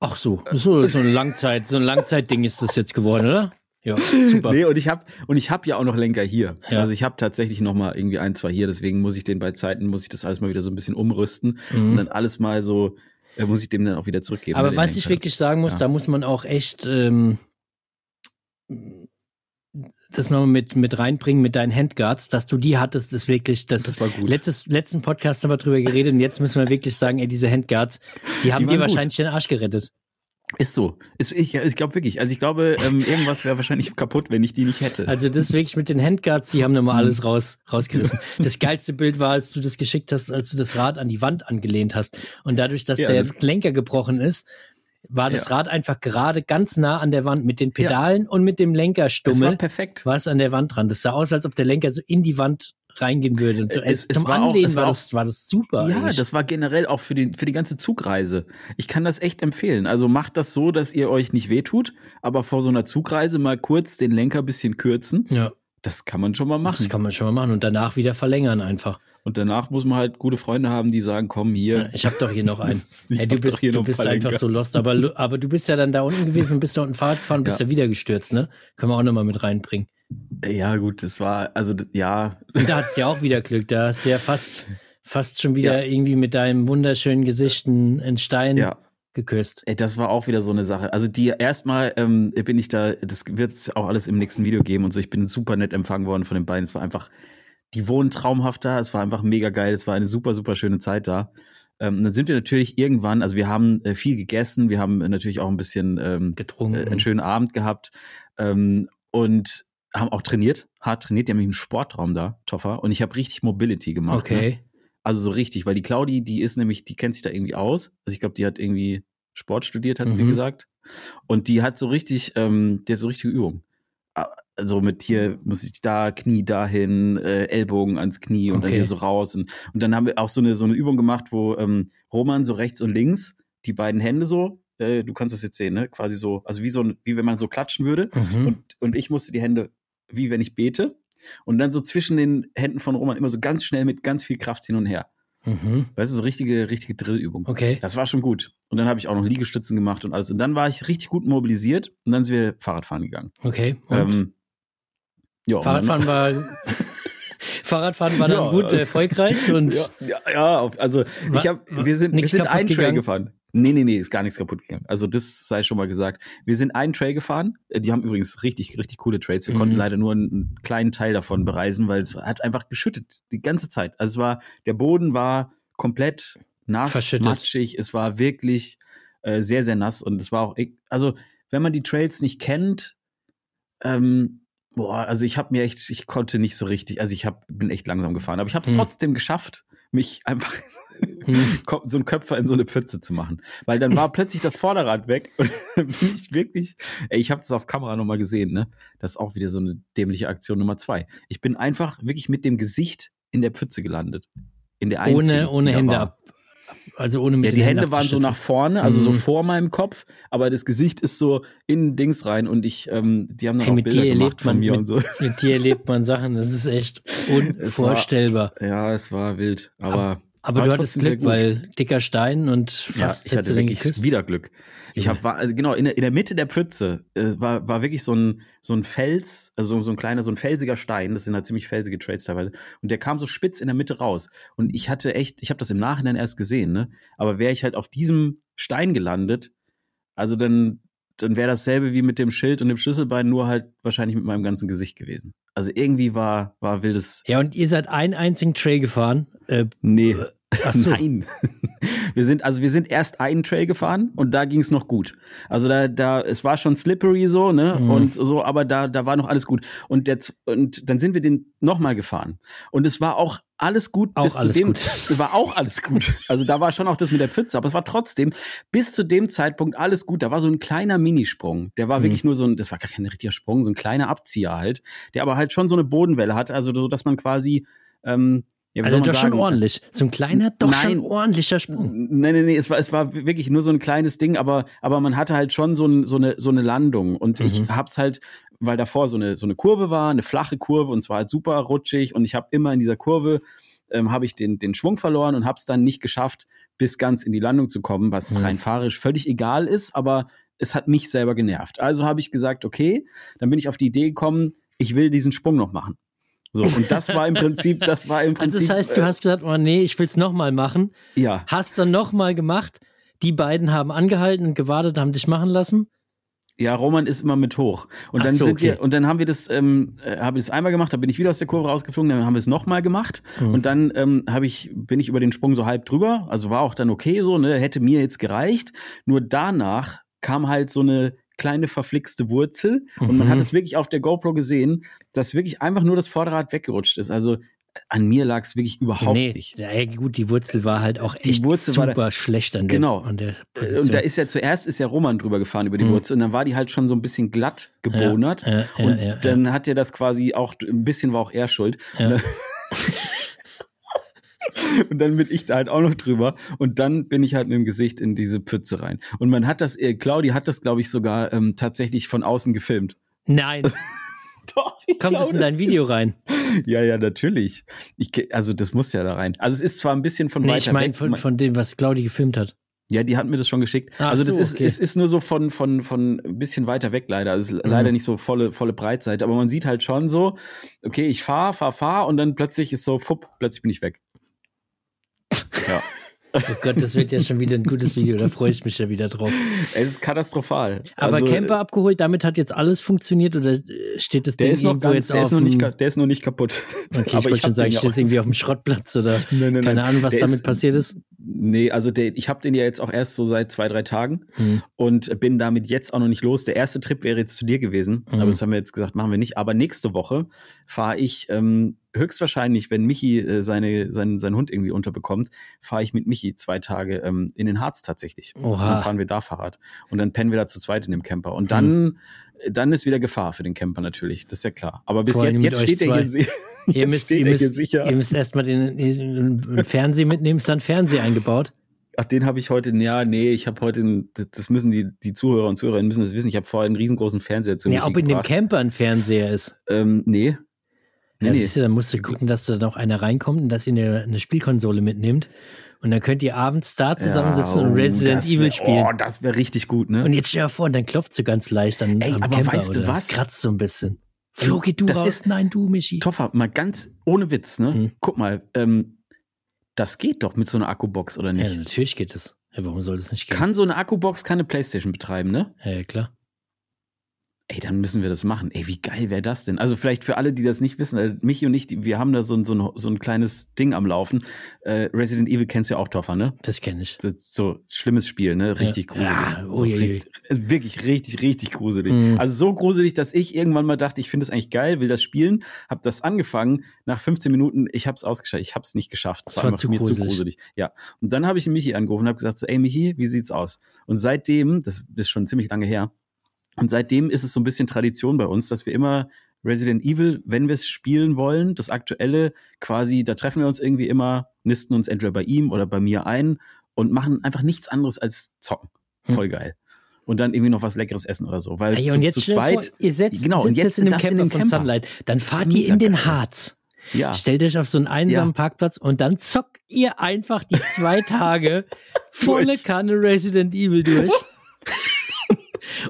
Ach so, so, so ein Langzeit, so ein Langzeitding ist das jetzt geworden, oder? Ja, super. Nee, und ich habe und ich habe ja auch noch Lenker hier. Ja. Also ich habe tatsächlich noch mal irgendwie ein, zwei hier, deswegen muss ich den bei Zeiten muss ich das alles mal wieder so ein bisschen umrüsten und Mhm. dann alles mal so äh, muss ich dem dann auch wieder zurückgeben. Aber was ich wirklich sagen muss, Ja. da muss man auch echt ähm, das nochmal mit, mit reinbringen mit deinen Handguards, dass du die hattest, ist wirklich, das, das war gut. Letztes, letzten Podcast haben wir drüber geredet und jetzt müssen wir wirklich sagen, ey, diese Handguards, die haben waren dir gut. wahrscheinlich den Arsch gerettet. Ist so. Ist, ich ich glaube wirklich. Also ich glaube, ähm, irgendwas wäre wahrscheinlich kaputt, wenn ich die nicht hätte. Also das wirklich mit den Handguards, die haben Mhm. nochmal alles raus, rausgerissen. Das geilste Bild war, als du das geschickt hast, als du das Rad an die Wand angelehnt hast. Und dadurch, dass Ja, der das- Lenker gebrochen ist, war das Ja. Rad einfach gerade ganz nah an der Wand mit den Pedalen und mit dem Lenkerstummel. es war perfekt. war es an der Wand dran. Das sah aus, als ob der Lenker so in die Wand reingehen würde. Und so, Es- es zum war auch- Anlehnen es war, war das, war das super. Ja, eigentlich. das war generell auch für die, für die ganze Zugreise. Ich kann das echt empfehlen. Also macht das so, dass ihr euch nicht wehtut, aber vor so einer Zugreise mal kurz den Lenker ein bisschen kürzen. ja, Das kann man schon mal das machen. kann man schon mal machen und danach wieder verlängern einfach. Und danach muss man halt gute Freunde haben, die sagen, komm hier. Ich habe doch hier noch einen. Hey, du bist, du bist einfach so lost. Aber, aber du bist ja dann da unten gewesen bist da unten Fahrrad gefahren bist Ja. da wieder gestürzt, ne? Können wir auch nochmal mit reinbringen. Ja, gut, das war, also ja, Und da hattest du ja auch wieder Glück. Da hast du ja fast, fast schon wieder irgendwie mit deinem wunderschönen Gesicht einen einen Stein ja. geküsst. Ey, das war auch wieder so eine Sache. Also die erstmal ähm, bin ich da, das wird auch alles im nächsten Video geben und so. Ich bin super nett empfangen worden von den beiden. Es war einfach, die wohnen traumhaft da. Es war einfach mega geil. Es war eine super, super schöne Zeit da. Ähm, dann sind wir natürlich irgendwann, also wir haben äh, viel gegessen, wir haben natürlich auch ein bisschen ähm, Getrunken. äh, einen schönen Abend gehabt ähm, und haben auch trainiert, hart trainiert. Die haben einen Sportraum da, Toffer. Und ich habe richtig Mobility gemacht. Ne? okay. Also so richtig, weil die Claudi, die ist nämlich, die kennt sich da irgendwie aus. Also ich glaube, die hat irgendwie Sport studiert, hat sie Mhm. gesagt. Und die hat so richtig, ähm, die hat so richtige Übungen. Also mit hier muss ich da, Knie dahin, äh, Ellbogen ans Knie und dann Okay. hier so raus. Und, und dann haben wir auch so eine, so eine Übung gemacht, wo ähm, Roman so rechts und links die beiden Hände so äh, du kannst das jetzt sehen, ne? Quasi so, also wie so ein, wie wenn man so klatschen würde. Mhm. Und, und ich musste die Hände, wie wenn ich bete. Und dann so zwischen den Händen von Roman immer so ganz schnell mit ganz viel Kraft hin und her. Mhm. Weißt du, so richtige, richtige Drillübung. Okay. Das war schon gut. Und dann habe ich auch noch Liegestützen gemacht und alles. Und dann war ich richtig gut mobilisiert und dann sind wir Fahrradfahren gegangen. Okay. Und Ähm, ja, Fahrradfahren war Fahrradfahren war dann Ja, gut also- erfolgreich und Ja, ja, also ich hab, wir sind, wir sind einen Trail gefahren. Nee, nee, nee, ist gar nichts kaputt gegangen. Also das sei schon mal gesagt. Wir sind einen Trail gefahren. Äh, Die haben übrigens richtig, richtig coole Trails. Wir Mhm. konnten leider nur einen kleinen Teil davon bereisen, weil es hat einfach geschüttet die ganze Zeit. Also es war, der Boden war komplett nass, Verschüttet. matschig. Es war wirklich äh, sehr, sehr nass und es war auch, e- also wenn man die Trails nicht kennt, ähm, boah, also ich habe mir echt, ich konnte nicht so richtig, also ich hab, bin echt langsam gefahren, aber ich habe es Hm. trotzdem geschafft, mich einfach Hm. So ein Köpfer in so eine Pfütze zu machen. Weil dann war plötzlich das Vorderrad weg und bin ich wirklich, ey, ich habe das auf Kamera nochmal gesehen, ne? Das ist auch wieder so eine dämliche Aktion Nummer zwei. Ich bin einfach wirklich mit dem Gesicht in der Pfütze gelandet. In der einzigen, ohne, ohne Hände ab. Also ohne mit Ja, die Hände waren so nach vorne, also so Mhm. vor meinem Kopf, aber das Gesicht ist so in Dings rein und ich, ähm, die haben dann Hey, auch mit Bilder gemacht man von mir mit, und so. mit dir erlebt man Sachen, das ist echt unvorstellbar. Ja, es war wild, aber Aber war du hattest Glück, weil dicker Stein und Ja, fast ich hättest hatte wirklich geküsst. wieder Glück. Ich habe war also genau in der, in der Mitte der Pfütze äh, war war wirklich so ein so ein Fels, also so ein kleiner so ein felsiger Stein, das sind halt ziemlich felsige Trails teilweise und der kam so spitz in der Mitte raus und ich hatte echt, ich habe das im Nachhinein erst gesehen, ne? Aber wäre ich halt auf diesem Stein gelandet, also dann dann wäre dasselbe wie mit dem Schild und dem Schlüsselbein, nur halt wahrscheinlich mit meinem ganzen Gesicht gewesen. Also irgendwie war war wildes Ja, und ihr seid einen einzigen Trail gefahren. Äh, Nee. ach so. Nein. Wir sind, also wir sind erst einen Trail gefahren und da ging es noch gut. Also da, da, es war schon slippery so, ne? Mhm. Und so, aber da, da war noch alles gut. Und Z- und dann sind wir den nochmal gefahren. Und es war auch alles gut Auch bis alles zu dem, gut. war auch alles gut. Also da war schon auch das mit der Pfütze, aber es war trotzdem bis zu dem Zeitpunkt alles gut. Da war so ein kleiner Minisprung. Der war Mhm. wirklich nur so ein, das war gar kein richtiger Sprung, so ein kleiner Abzieher halt, der aber halt schon so eine Bodenwelle hatte, also so, dass man quasi, ähm, ja, also doch schon sagen? ordentlich. So ein kleiner, doch Nein. schon ordentlicher Sprung. Nein, nein, nee, es war, es war wirklich nur so ein kleines Ding, aber, aber man hatte halt schon so, ein, so, eine, so eine Landung. Und ich Mhm. hab's halt, weil davor so eine, so eine Kurve war, eine flache Kurve und zwar halt super rutschig und ich habe immer in dieser Kurve ähm, habe ich den, den Schwung verloren und hab's dann nicht geschafft, bis ganz in die Landung zu kommen, was Mhm. rein fahrisch völlig egal ist, aber es hat mich selber genervt. Also habe ich gesagt, okay, dann bin ich auf die Idee gekommen, ich will diesen Sprung noch machen. So, und das war im Prinzip, das war im Also Prinzip. das heißt, du äh, hast gesagt, oh nee, ich will's nochmal machen. ja. Hast dann nochmal gemacht. Die beiden haben angehalten und gewartet, haben dich machen lassen. Ja, Roman ist immer mit hoch. Und Ach dann so, sind okay. wir, und dann haben wir das, ähm, äh, habe ich das einmal gemacht, dann bin ich wieder aus der Kurve rausgeflogen, dann haben wir es nochmal gemacht. Mhm. Und dann ähm, habe ich, bin ich über den Sprung so halb drüber. Also war auch dann okay so, ne, hätte mir jetzt gereicht. Nur danach kam halt so eine kleine verflixte Wurzel und man Mhm. hat es wirklich auf der GoPro gesehen, dass wirklich einfach nur das Vorderrad weggerutscht ist. Also an mir lag es wirklich überhaupt nee, nicht. Ja, gut, die Wurzel war halt auch Die echt Wurzel war super da- schlecht an der, Genau. an der Position. Und da ist ja zuerst ist ja Roman drüber gefahren über die Mhm. Wurzel und dann war die halt schon so ein bisschen glatt gebonert. Ja, ja, und dann hat er das quasi auch, ein bisschen war auch er schuld. Und dann bin ich da halt auch noch drüber. Und dann bin ich halt mit dem Gesicht in diese Pfütze rein. Und man hat das, äh, Claudi hat das, glaube ich, sogar ähm, tatsächlich von außen gefilmt. Nein, Doch, ich kommt das in dein Video rein? Ja, ja, natürlich. Ich, also das muss ja da rein. Also es ist zwar ein bisschen von Nee, weiter ich meine weg. von, von dem, was Claudi gefilmt hat. Ja, die hat mir das schon geschickt. Ach also das so, ist, okay. es ist nur so von, von, von ein bisschen weiter weg leider. Also es ist leider nicht so volle, volle Breitseite. Aber man sieht halt schon so, okay, ich fahr, fahr, fahr und dann plötzlich ist so, fupp, plötzlich bin ich weg. Ja. Oh Gott, das wird ja schon wieder ein gutes Video, da freue ich mich ja wieder drauf. Es ist katastrophal. Aber also, Camper abgeholt, damit hat jetzt alles funktioniert oder äh, steht das Ding ist noch irgendwo ganz, jetzt der auf ist noch nicht, der ist noch nicht kaputt. Okay, ich Aber wollte schon hab sagen, steht auch- irgendwie auf dem Schrottplatz oder Nein, nein, keine nein. Ahnung, was Der damit ist- passiert ist. Nee, also der, ich habe den ja jetzt auch erst so seit zwei, drei Tagen Hm. und bin damit jetzt auch noch nicht los. Der erste Trip wäre jetzt zu dir gewesen, Mhm. aber das haben wir jetzt gesagt, machen wir nicht. Aber nächste Woche fahre ich ähm, höchstwahrscheinlich, wenn Michi äh, seine, seinen, seinen Hund irgendwie unterbekommt, fahre ich mit Michi zwei Tage ähm, in den Harz tatsächlich. Oha. Dann fahren wir da Fahrrad und dann pennen wir da zu zweit in dem Camper. Und dann, dann ist wieder Gefahr für den Camper natürlich, das ist ja klar. Aber bis Vor jetzt, jetzt steht er hier, Ihr jetzt müsst, steht ihr hier müsst, sicher. ihr müsst erstmal den, den Fernseher mitnehmen, ist dann Fernseher eingebaut. Ach, den habe ich heute, ja, nee, ich habe heute, das müssen die, die Zuhörer und Zuhörerinnen müssen das wissen, ich habe vorher einen riesengroßen Fernseher zu Ja, ob in dem. Camper ein Fernseher ist. Ähm, nee. Ja, nee. siehst du, dann musst du gucken, dass da noch einer reinkommt und dass ihr eine, eine Spielkonsole mitnehmt. Und dann könnt ihr abends da zusammensitzen Ja, und oh, Resident das Evil wär- spielen. Oh, das wäre richtig gut, ne? Und jetzt stell dir vor, und dann klopft sie ganz leicht an, Ey, am aber Camper weißt du was? kratzt so ein bisschen. Flo, geh du das raus. ist- Nein, du, Michi. Toffer, mal ganz ohne Witz, ne? Hm. Guck mal, ähm, das geht doch mit so einer Akkubox, oder Ja, nicht? natürlich geht es. Ja, warum soll das nicht gehen? Kann so eine Akkubox keine Playstation betreiben, ne? Ja, ja, klar. Ey, dann müssen wir das machen. Ey, wie geil wäre das denn? Also vielleicht für alle, die das nicht wissen, äh, Michi und ich, wir haben da so ein, so, ein, so ein kleines Ding am Laufen. Äh, Resident Evil kennst du ja auch, Toffer, ne? Das kenne ich. So, so schlimmes Spiel, ne? Richtig Ja. gruselig. Ja, so, ui, ui, richtig, äh, wirklich richtig, richtig gruselig. Mhm. Also so gruselig, dass ich irgendwann mal dachte, ich finde das eigentlich geil, will das spielen, habe das angefangen. Nach 15 Minuten, ich habe es ausgeschaltet, ich habe es nicht geschafft. Es Das war war zu mir zu gruselig. gruselig. Ja. Und dann habe ich Michi angerufen und habe gesagt so, ey Michi, wie sieht's aus? Und seitdem, das ist schon ziemlich lange her, und seitdem ist es so ein bisschen Tradition bei uns, dass wir immer Resident Evil, wenn wir es spielen wollen, das aktuelle quasi, da treffen wir uns irgendwie immer, nisten uns entweder bei ihm oder bei mir ein und machen einfach nichts anderes als zocken. Hm. Voll geil. Und dann irgendwie noch was leckeres essen oder so. Weil Ey, zu, zu zweit, vor, ihr setzt, genau, und jetzt in dem das in Camper dem von Camper. Sunlight. Dann fahrt ihr in den. Harz. ja, Stellt euch auf so einen einsamen Ja. Parkplatz und dann zockt ihr einfach die zwei Tage volle. Kanne Resident Evil durch.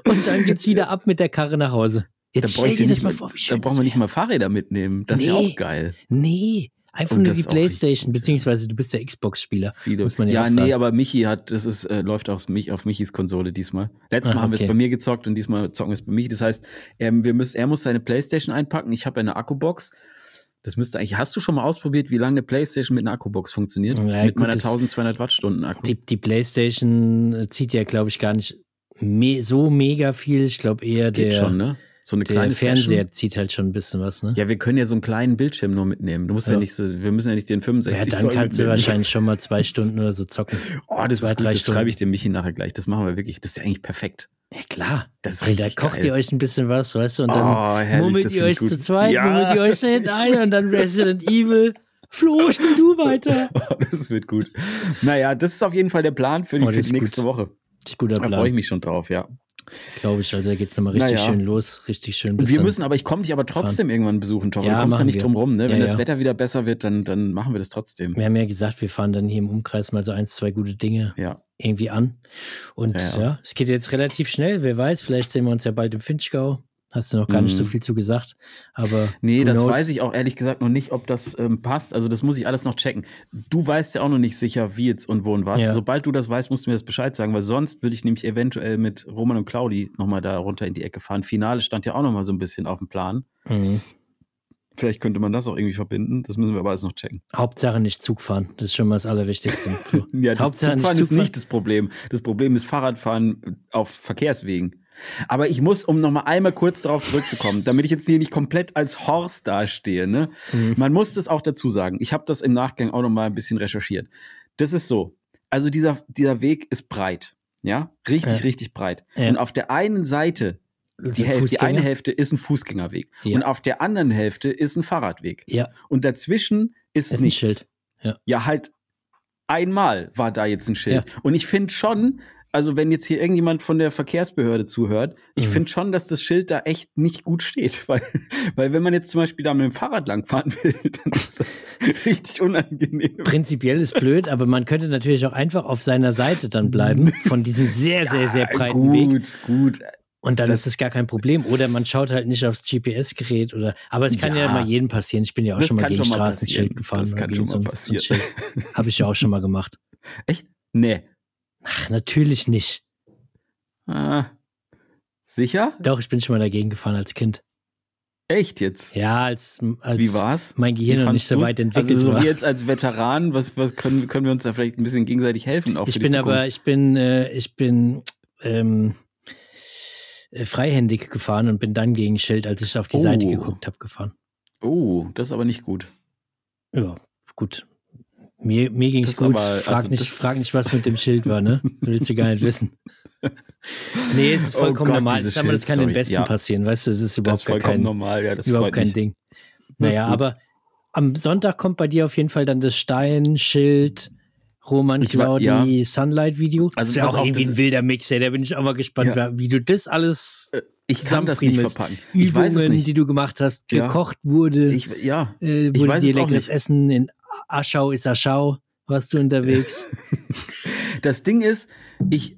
Und dann geht's wieder ab mit der Karre nach Hause. da Jetzt stell dir das mal vor, wie da schön brauchen das wir nicht mal Fahrräder mitnehmen. Das ist ja Nee. auch geil. Nee, einfach Und nur die auch Playstation, beziehungsweise du bist der Xbox-Spieler. Viele. Muss man ja ja auch nee, aber Michi hat, das ist, äh, läuft auf, mich, auf Michis Konsole diesmal. Letztes Mal haben wir okay. es bei mir gezockt und diesmal zocken wir es bei Michi. Das heißt, ähm, wir müssen, er muss seine Playstation einpacken. Ich habe eine Akkubox. Das müsste eigentlich, hast du schon mal ausprobiert, wie lange eine Playstation mit einer Akkubox funktioniert? Ja, mit gut, meiner das- 1200 Wattstunden Akku. Die, die Playstation äh, zieht ja, glaube ich, gar nicht me so mega viel. Ich glaube eher das geht der, schon, ne? So eine der kleine Fernseher Session. zieht halt schon ein bisschen was, ne? Ja, wir können ja so einen kleinen Bildschirm nur mitnehmen. Du musst ja, Ja. nicht so, wir müssen ja nicht den Ja, 65 dann Zoll kannst du mitnehmen. wahrscheinlich schon mal zwei Stunden oder so zocken. Oh, das zwei, ist gut, das schreibe ich dem Michi nachher gleich. Das machen wir wirklich. Das ist ja eigentlich perfekt. Ja, klar. Das ist Da richtig kocht geil. ihr euch ein bisschen was, weißt du, und dann Oh, herrlich, mummelt das ihr euch gut. zu zweit, Ja. mummelt ihr euch da hinten ein und dann Resident Evil. Flo, spiel du weiter. Oh, das wird gut. Naja, das ist auf jeden Fall der Plan für die, Oh, für die nächste gut. Woche. Das guter Da freue ich Plan, mich schon drauf, ja. glaube ich. Also da geht's nochmal richtig Naja. schön los, richtig schön. Wir müssen aber, ich komme dich aber trotzdem irgendwann besuchen, Torre. Ja, du kommst ja nicht wir. drum rum, ne? Wenn Ja, das ja. Wetter wieder besser wird, dann, dann machen wir das trotzdem. Wir haben ja gesagt, wir fahren dann hier im Umkreis mal so eins, zwei gute Dinge Ja. irgendwie an. Und ja. es geht jetzt relativ schnell. Wer weiß, vielleicht sehen wir uns ja bald im Finchgau. Hast du noch gar nicht Mhm. so viel zu gesagt. Aber Nee, das knows? weiß ich auch ehrlich gesagt noch nicht, ob das ähm, passt. Also das muss ich alles noch checken. Du weißt ja auch noch nicht sicher, wie jetzt und wo und was. Ja. Sobald du das weißt, musst du mir das Bescheid sagen, weil sonst würde ich nämlich eventuell mit Roman und Claudi nochmal da runter in die Ecke fahren. Finale stand ja auch nochmal so ein bisschen auf dem Plan. Mhm. Vielleicht könnte man das auch irgendwie verbinden. Das müssen wir aber alles noch checken. Hauptsache nicht Zug fahren. Das ist schon mal das Allerwichtigste. Ja, das Hauptsache Zugfahren nicht ist nicht das Problem. Das Problem ist Fahrradfahren auf Verkehrswegen. Aber ich muss, um nochmal einmal kurz darauf zurückzukommen, damit ich jetzt hier nicht komplett als Horst dastehe, ne? Mhm. Man muss das auch dazu sagen. Ich habe das im Nachgang auch nochmal ein bisschen recherchiert. Das ist so. Also dieser, dieser Weg ist breit. Ja? Richtig, Ja. richtig breit. Ja. Und auf der einen Seite, die, Hälfte, die eine Hälfte ist ein Fußgängerweg. Ja. Und auf der anderen Hälfte ist ein Fahrradweg. Ja, Und dazwischen ist, Ist ein nichts. Schild. Ja. ja, halt einmal war da jetzt ein Schild. Und ich finde schon, also wenn jetzt hier irgendjemand von der Verkehrsbehörde zuhört, ich Mhm. finde schon, dass das Schild da echt nicht gut steht. Weil, weil wenn man jetzt zum Beispiel da mit dem Fahrrad langfahren will, dann ist das richtig unangenehm. prinzipiell ist blöd, aber man könnte natürlich auch einfach auf seiner Seite dann bleiben, von diesem sehr, sehr, sehr breiten Weg. gut, gut. Und dann Das- ist es gar kein Problem. Oder man schaut halt nicht aufs GPS-Gerät oder. Aber es kann ja, Ja. mal jedem passieren. Ich bin ja auch Das schon mal gegen Straßenschild gefahren. Das kann schon mal passieren. Habe ich ja auch schon mal gemacht. Echt? Nee. Ach, natürlich nicht. Ah. Sicher? Doch, ich bin schon mal dagegen gefahren als Kind. Echt jetzt? Ja, als, als Wie war's? mein Gehirn noch nicht so weit entwickelt also so war. wie jetzt als Veteran, was, was können, können wir uns da vielleicht ein bisschen gegenseitig helfen? Auch Ich bin aber, ich bin, äh, ich bin ähm, äh, freihändig gefahren und bin dann gegen Schild, als ich auf die Oh. Seite geguckt habe, gefahren. Oh, das ist aber nicht gut. Ja, gut. Mir, mir ging es Das gut. aber- frag, also nicht, das- frag nicht, was mit dem Schild war, ne? Willst du gar nicht wissen. Nee, es ist Oh vollkommen Gott, normal. Ich sag mal, das kann den. Besten Ja. passieren, weißt du, es ist Das überhaupt ist gar vollkommen kein, normal, ja, das überhaupt kein mich. Ding. Das ist Naja, aber am Sonntag kommt bei dir auf jeden Fall dann das Stein, Schild Roman Ich Claudi ja. Sunlight Video. Also das ist ja auch auf, irgendwie das- ein wilder Mix, ey. Da bin ich auch mal gespannt, Ja. wie du das alles Ich kann das nicht verpacken. Ich Übungen, weiß es nicht. die du gemacht hast, gekocht wurde, Ich, ja, äh, ich wurde weiß dir leckeres nicht. Essen in Aschau ist Aschau, warst du unterwegs. das Ding ist, ich,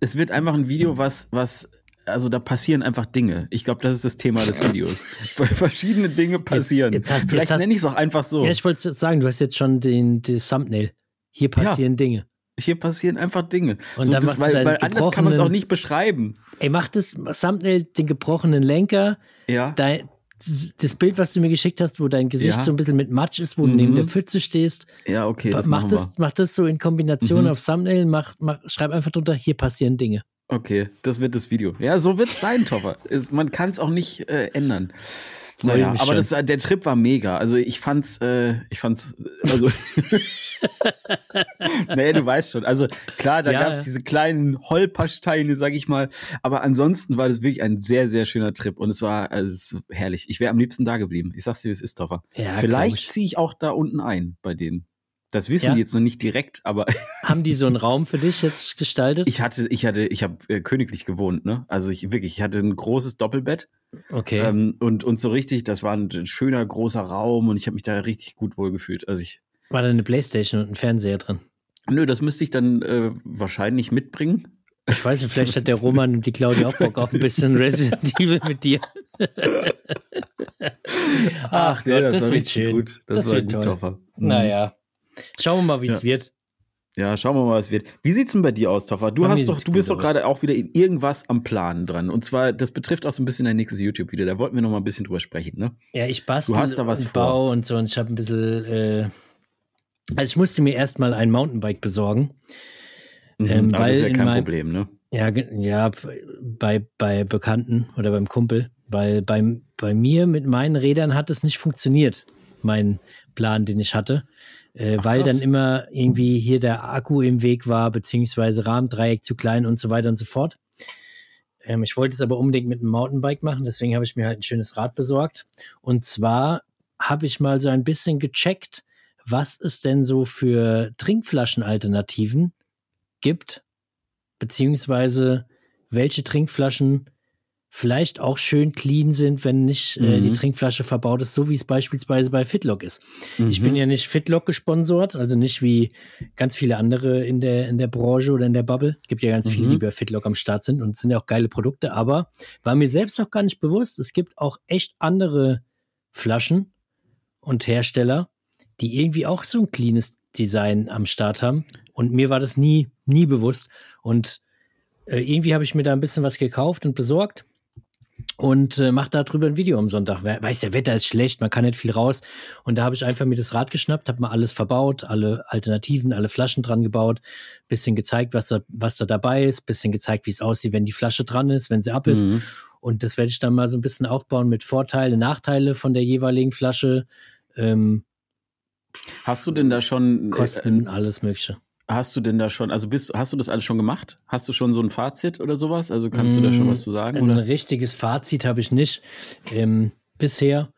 es wird einfach ein Video, was, was, also da passieren einfach Dinge. Ich glaube, das ist das Thema des Videos. Weil Verschiedene Dinge passieren. jetzt hast- Vielleicht jetzt hast- nenne ich es auch einfach so. Ja, ich wollte jetzt sagen, du hast jetzt schon den, das Thumbnail. Hier passieren Dinge. Hier passieren einfach Dinge. Und so, dann das, machst du weil, weil anders kann man es auch nicht beschreiben. Ey, mach das Thumbnail, den gebrochenen Lenker, Ja. dein, das Bild, was du mir geschickt hast, wo dein Gesicht Ja. so ein bisschen mit Matsch ist, wo du Mhm. neben der Pfütze stehst. Ja, okay, das mach, das, mach das so in Kombination Mhm. auf Thumbnail, mach, mach, schreib einfach drunter, hier passieren Dinge. wir. Okay, das wird das Video. Ja, so wird es sein, Toffer. Man kann es auch nicht äh, ändern. Naja, aber das, der Trip war mega. Also ich fand's, äh, ich fand's, also. naja, du weißt schon. Also klar, da Ja, gab's ja. diese kleinen Holpersteine, sag ich mal. Aber ansonsten war das wirklich ein sehr, sehr schöner Trip. Und es war also, es herrlich. Ich wäre am liebsten da geblieben. Ich sag's dir, wie es ist, Toffer. Ja, Vielleicht ich. ziehe ich auch da unten ein bei denen. Das wissen Ja? die jetzt noch nicht direkt, aber Haben die so einen Raum für dich jetzt gestaltet? ich hatte, ich hatte, ich habe äh, königlich gewohnt, ne? Also ich wirklich, ich hatte ein großes Doppelbett okay. ähm, und und so richtig, das war ein schöner großer Raum und ich habe mich da richtig gut wohl gefühlt. Also ich, War da eine Playstation und ein Fernseher drin? nö, das müsste ich dann äh, wahrscheinlich mitbringen. Ich weiß nicht, vielleicht hat der Roman und die Claudia auch Bock auf ein bisschen Resident Evil mit dir. Ach Gott, das, war wird richtig schön. gut. Das, Das war wird gut, toll. Toffer. Mhm. Naja. Schauen wir mal, wie es Ja. wird. Ja, schauen wir mal, was wird. Wie sieht's denn bei dir aus, Toffer? Du Bei hast doch, du bist doch gerade auch wieder irgendwas am Plan dran. Und zwar, das betrifft auch so ein bisschen dein nächstes YouTube-Video. Da wollten wir noch mal ein bisschen drüber sprechen, ne? Ja, ich bastel Du hast da was und vor. baue und so und ich habe ein bisschen. Äh, also ich musste mir erstmal ein Mountainbike besorgen. Ähm, Aber das ist ja in kein meinem- Problem, ne? Ja, ja, bei, bei Bekannten oder beim Kumpel, weil bei, bei mir mit meinen Rädern hat es nicht funktioniert, mein Plan, den ich hatte, äh, Ach, weil krass. dann immer irgendwie hier der Akku im Weg war, beziehungsweise Rahmendreieck zu klein und so weiter und so fort. Ähm, ich wollte es aber unbedingt mit einem Mountainbike machen, deswegen habe ich mir halt ein schönes Rad besorgt. Und zwar habe ich mal so ein bisschen gecheckt, was es denn so für Trinkflaschenalternativen gibt, beziehungsweise welche Trinkflaschen vielleicht auch schön clean sind, wenn nicht äh, Mhm. die Trinkflasche verbaut ist, so wie es beispielsweise bei Fitlock ist. Ich Mhm. bin ja nicht Fitlock gesponsort, also nicht wie ganz viele andere in der, in der Branche oder in der Bubble. Gibt ja ganz viele, Mhm. die bei Fitlock am Start sind und es sind ja auch geile Produkte, aber war mir selbst auch gar nicht bewusst, es gibt auch echt andere Flaschen und Hersteller, die irgendwie auch so ein cleanes Design am Start haben. Und mir war das nie, nie bewusst. Und äh, irgendwie habe ich mir da ein bisschen was gekauft und besorgt und äh, mache darüber ein Video am Sonntag. Weiß, der Wetter ist schlecht, man kann nicht viel raus. Und da habe ich einfach mir das Rad geschnappt, habe mal alles verbaut, alle Alternativen, alle Flaschen dran gebaut, bisschen gezeigt, was da, was da dabei ist, bisschen gezeigt, wie es aussieht, wenn die Flasche dran ist, wenn sie ab ist. Mhm. Und das werde ich dann mal so ein bisschen aufbauen mit Vorteile, Nachteile von der jeweiligen Flasche, ähm, Hast du denn da schon, Kosten, äh, alles Mögliche. Hast du denn da schon, also bist, hast du das alles schon gemacht? Hast du schon so ein Fazit oder sowas? Also kannst du da schon Mm, was zu sagen? Ein Oder? richtiges Fazit habe ich nicht ähm, bisher.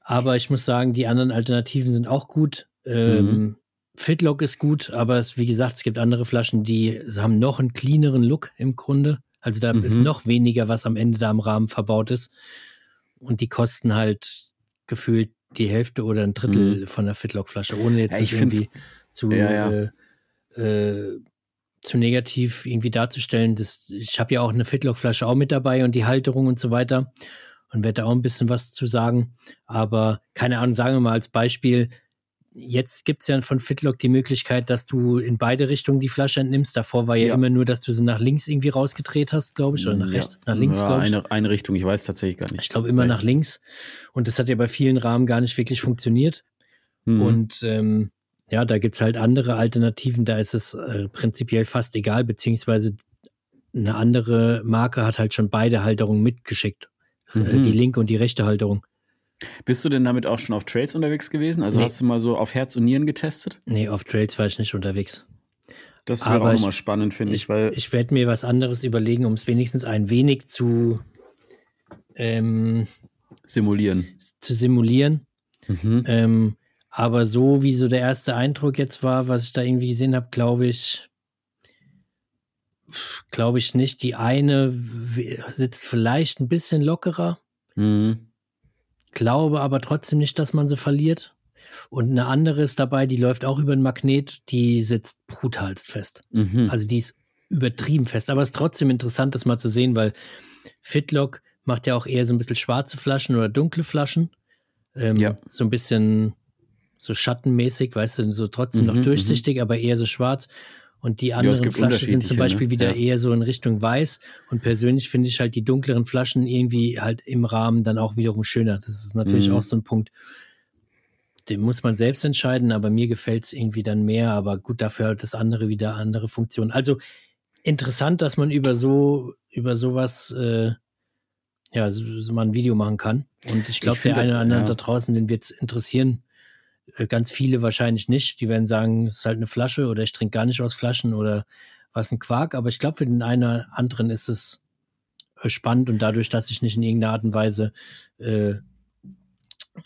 Aber ich muss sagen, die anderen Alternativen sind auch gut. Ähm, Mhm. Fitlock ist gut, aber es, wie gesagt, es gibt andere Flaschen, die haben noch einen cleaneren Look im Grunde. Also da ist Mhm. noch weniger, was am Ende da im Rahmen verbaut ist. Und die kosten halt gefühlt die Hälfte oder ein Drittel von der Fitlock-Flasche, ohne jetzt Mhm. Ja, irgendwie zu, Ja, ja. Äh, äh, zu negativ irgendwie darzustellen. Das, ich habe ja auch eine Fitlock-Flasche auch mit dabei und die Halterung und so weiter und werde da auch ein bisschen was zu sagen. Aber keine Ahnung, sagen wir mal als Beispiel, jetzt gibt es ja von Fitlock die Möglichkeit, dass du in beide Richtungen die Flasche entnimmst. Davor war ja, Ja. immer nur, dass du sie nach links irgendwie rausgedreht hast, glaube ich, oder nach Ja. rechts, nach links, ja, eine, eine Richtung, ich weiß tatsächlich gar nicht. Ich glaube immer Weil- nach links. Und das hat ja bei vielen Rahmen gar nicht wirklich funktioniert. Mhm. Und ähm, ja, da gibt's halt andere Alternativen, da ist es äh, prinzipiell fast egal, beziehungsweise eine andere Marke hat halt schon beide Halterungen mitgeschickt. Äh, Mhm. die linke und die rechte Halterung. Bist du denn damit auch schon auf Trails unterwegs gewesen? Also Nee. hast du mal so auf Herz und Nieren getestet? Nee, auf Trails war ich nicht unterwegs. Das wäre auch nochmal spannend, finde ich, Ich, weil ich werde mir was anderes überlegen, um es wenigstens ein wenig zu, ähm, simulieren. zu simulieren. Mhm. Ähm, Aber so wie so der erste Eindruck jetzt war, was ich da irgendwie gesehen habe, glaube ich, glaube ich nicht. Die eine sitzt vielleicht ein bisschen lockerer. Mhm. Glaube aber trotzdem nicht, dass man sie verliert. Und eine andere ist dabei, die läuft auch über den Magnet, die sitzt brutalst fest. Mhm. Also die ist übertrieben fest. Aber es ist trotzdem interessant, das mal zu sehen, weil Fitlock macht ja auch eher so ein bisschen schwarze Flaschen oder dunkle Flaschen. Ähm, Ja. So ein bisschen so schattenmäßig, weißt du, so trotzdem Mhm, noch durchsichtig, aber eher so schwarz. Und die anderen gibt Flaschen sind zum Beispiel ne? wieder Ja. eher so in Richtung weiß. Und persönlich finde ich halt die dunkleren Flaschen irgendwie halt im Rahmen dann auch wiederum schöner. Das ist natürlich Mhm. auch so ein Punkt, den muss man selbst entscheiden, aber mir gefällt es irgendwie dann mehr. Aber gut, dafür hat das andere wieder andere Funktionen. Also interessant, dass man über so, über sowas, äh, ja, so, so mal ein Video machen kann. Und ich glaube, der eine oder andere ja. da draußen, den wird es interessieren. Äh, Ganz viele wahrscheinlich nicht. Die werden sagen, es ist halt eine Flasche oder ich trinke gar nicht aus Flaschen oder was ein Quark. Aber ich glaube, für den einen oder anderen ist es äh, spannend und dadurch, dass ich nicht in irgendeiner Art und Weise äh,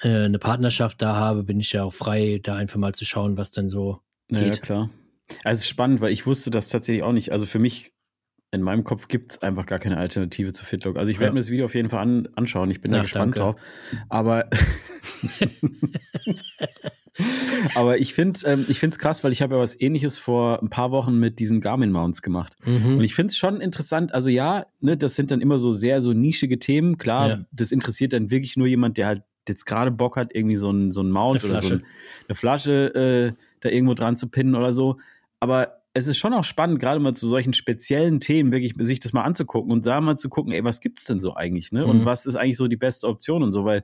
äh, eine Partnerschaft da habe, bin ich ja auch frei, da einfach mal zu schauen, was denn so Ja, ja, geht. klar. Also es ist spannend, weil ich wusste das tatsächlich auch nicht. Also für mich, in meinem Kopf gibt es einfach gar keine Alternative zu Fitlock. Also ich werde Ja. mir das Video auf jeden Fall an, anschauen. Ich bin da Ja, gespannt danke. drauf. Aber, aber ich finde ähm, ich finde es krass, weil ich habe ja was ähnliches vor ein paar Wochen mit diesen Garmin-Mounts gemacht. Und Mhm. ich finde es schon interessant, also ja, ne, das sind dann immer so sehr so nischige Themen. Klar, Ja. das interessiert dann wirklich nur jemand, der halt jetzt gerade Bock hat, irgendwie so ein, so ein Mount oder so ein, eine Flasche äh, da irgendwo dran zu pinnen oder so. Aber es ist schon auch spannend, gerade mal zu solchen speziellen Themen wirklich sich das mal anzugucken und da mal zu gucken, ey, was gibt's denn so eigentlich, ne? Und Mhm. was ist eigentlich so die beste Option und so, weil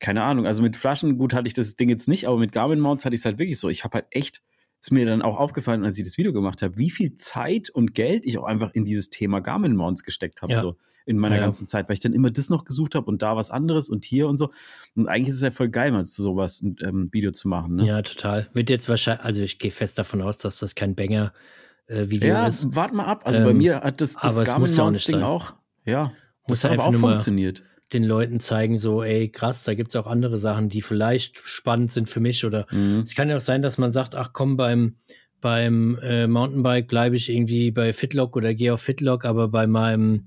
keine Ahnung, also mit Flaschen, gut hatte ich das Ding jetzt nicht, aber mit Garmin Mounts hatte ich es halt wirklich so. Ich habe halt echt, ist mir dann auch aufgefallen, als ich das Video gemacht habe, wie viel Zeit und Geld ich auch einfach in dieses Thema Garmin Mounts gesteckt habe, Ja. so in meiner Ja, ja. ganzen Zeit, weil ich dann immer das noch gesucht habe und da was anderes und hier und so. Und eigentlich ist es ja voll geil, mal sowas ein ähm, Video zu machen, ne? Ja, total. Wird jetzt wahrscheinlich, also ich gehe fest davon aus, dass das kein Banger-Video Ja, ist. warte mal ab. Also bei Ähm, mir hat das, das Garmin ja Mounts Ding sein. auch, ja, Muss das hat aber auch funktioniert. Den Leuten zeigen, so, ey, krass, da gibt es auch andere Sachen, die vielleicht spannend sind für mich. Oder Mhm. es kann ja auch sein, dass man sagt, ach komm, beim, beim äh, Mountainbike bleibe ich irgendwie bei Fitlock oder gehe auf Fitlock, aber bei meinem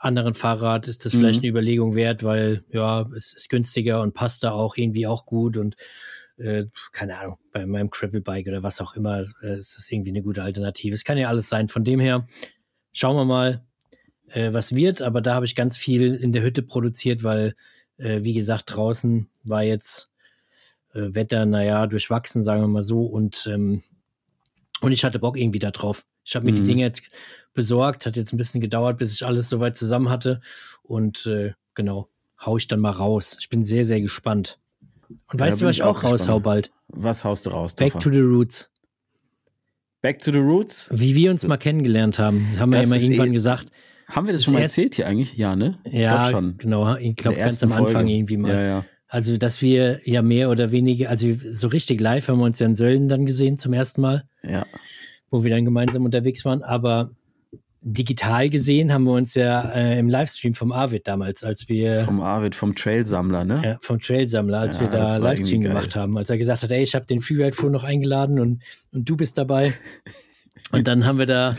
anderen Fahrrad ist das vielleicht Mhm. eine Überlegung wert, weil ja, es ist günstiger und passt da auch irgendwie auch gut und äh, keine Ahnung, bei meinem Gravelbike oder was auch immer äh, ist das irgendwie eine gute Alternative. Es kann ja alles sein. Von dem her schauen wir mal, äh, was wird, aber da habe ich ganz viel in der Hütte produziert, weil, äh, wie gesagt, draußen war jetzt äh, Wetter, naja, durchwachsen, sagen wir mal so, und, ähm, und ich hatte Bock irgendwie da drauf. Ich habe mir die Mhm. Dinge jetzt besorgt, hat jetzt ein bisschen gedauert, bis ich alles soweit zusammen hatte und äh, genau, hau ich dann mal raus. Ich bin sehr, sehr gespannt. Und Ja, weißt du, was ich auch auch raushau bald? Was haust du raus, Back Toffer? to the Roots. Back to the Roots? Wie wir uns mal kennengelernt haben, haben wir ja Das immer ist irgendwann eh- gesagt. Haben wir das Das schon mal erzählt hier eigentlich? Ja, ne? Ja, genau. Ich glaube, ganz am Anfang Folge. irgendwie mal. Ja, ja. Also, dass wir ja mehr oder weniger, also so richtig live haben wir uns ja in Sölden dann gesehen zum ersten Mal, Ja. Wo wir dann gemeinsam unterwegs waren. Aber digital gesehen haben wir uns ja äh, im Livestream vom Arvid damals, als wir Vom Arvid, vom Trailsammler, ne? ja, vom Trailsammler, als Ja, wir da das Livestream gemacht haben, als er gesagt hat, ey, ich habe den Freeride Fuhr noch eingeladen und, und du bist dabei. Und dann haben wir da,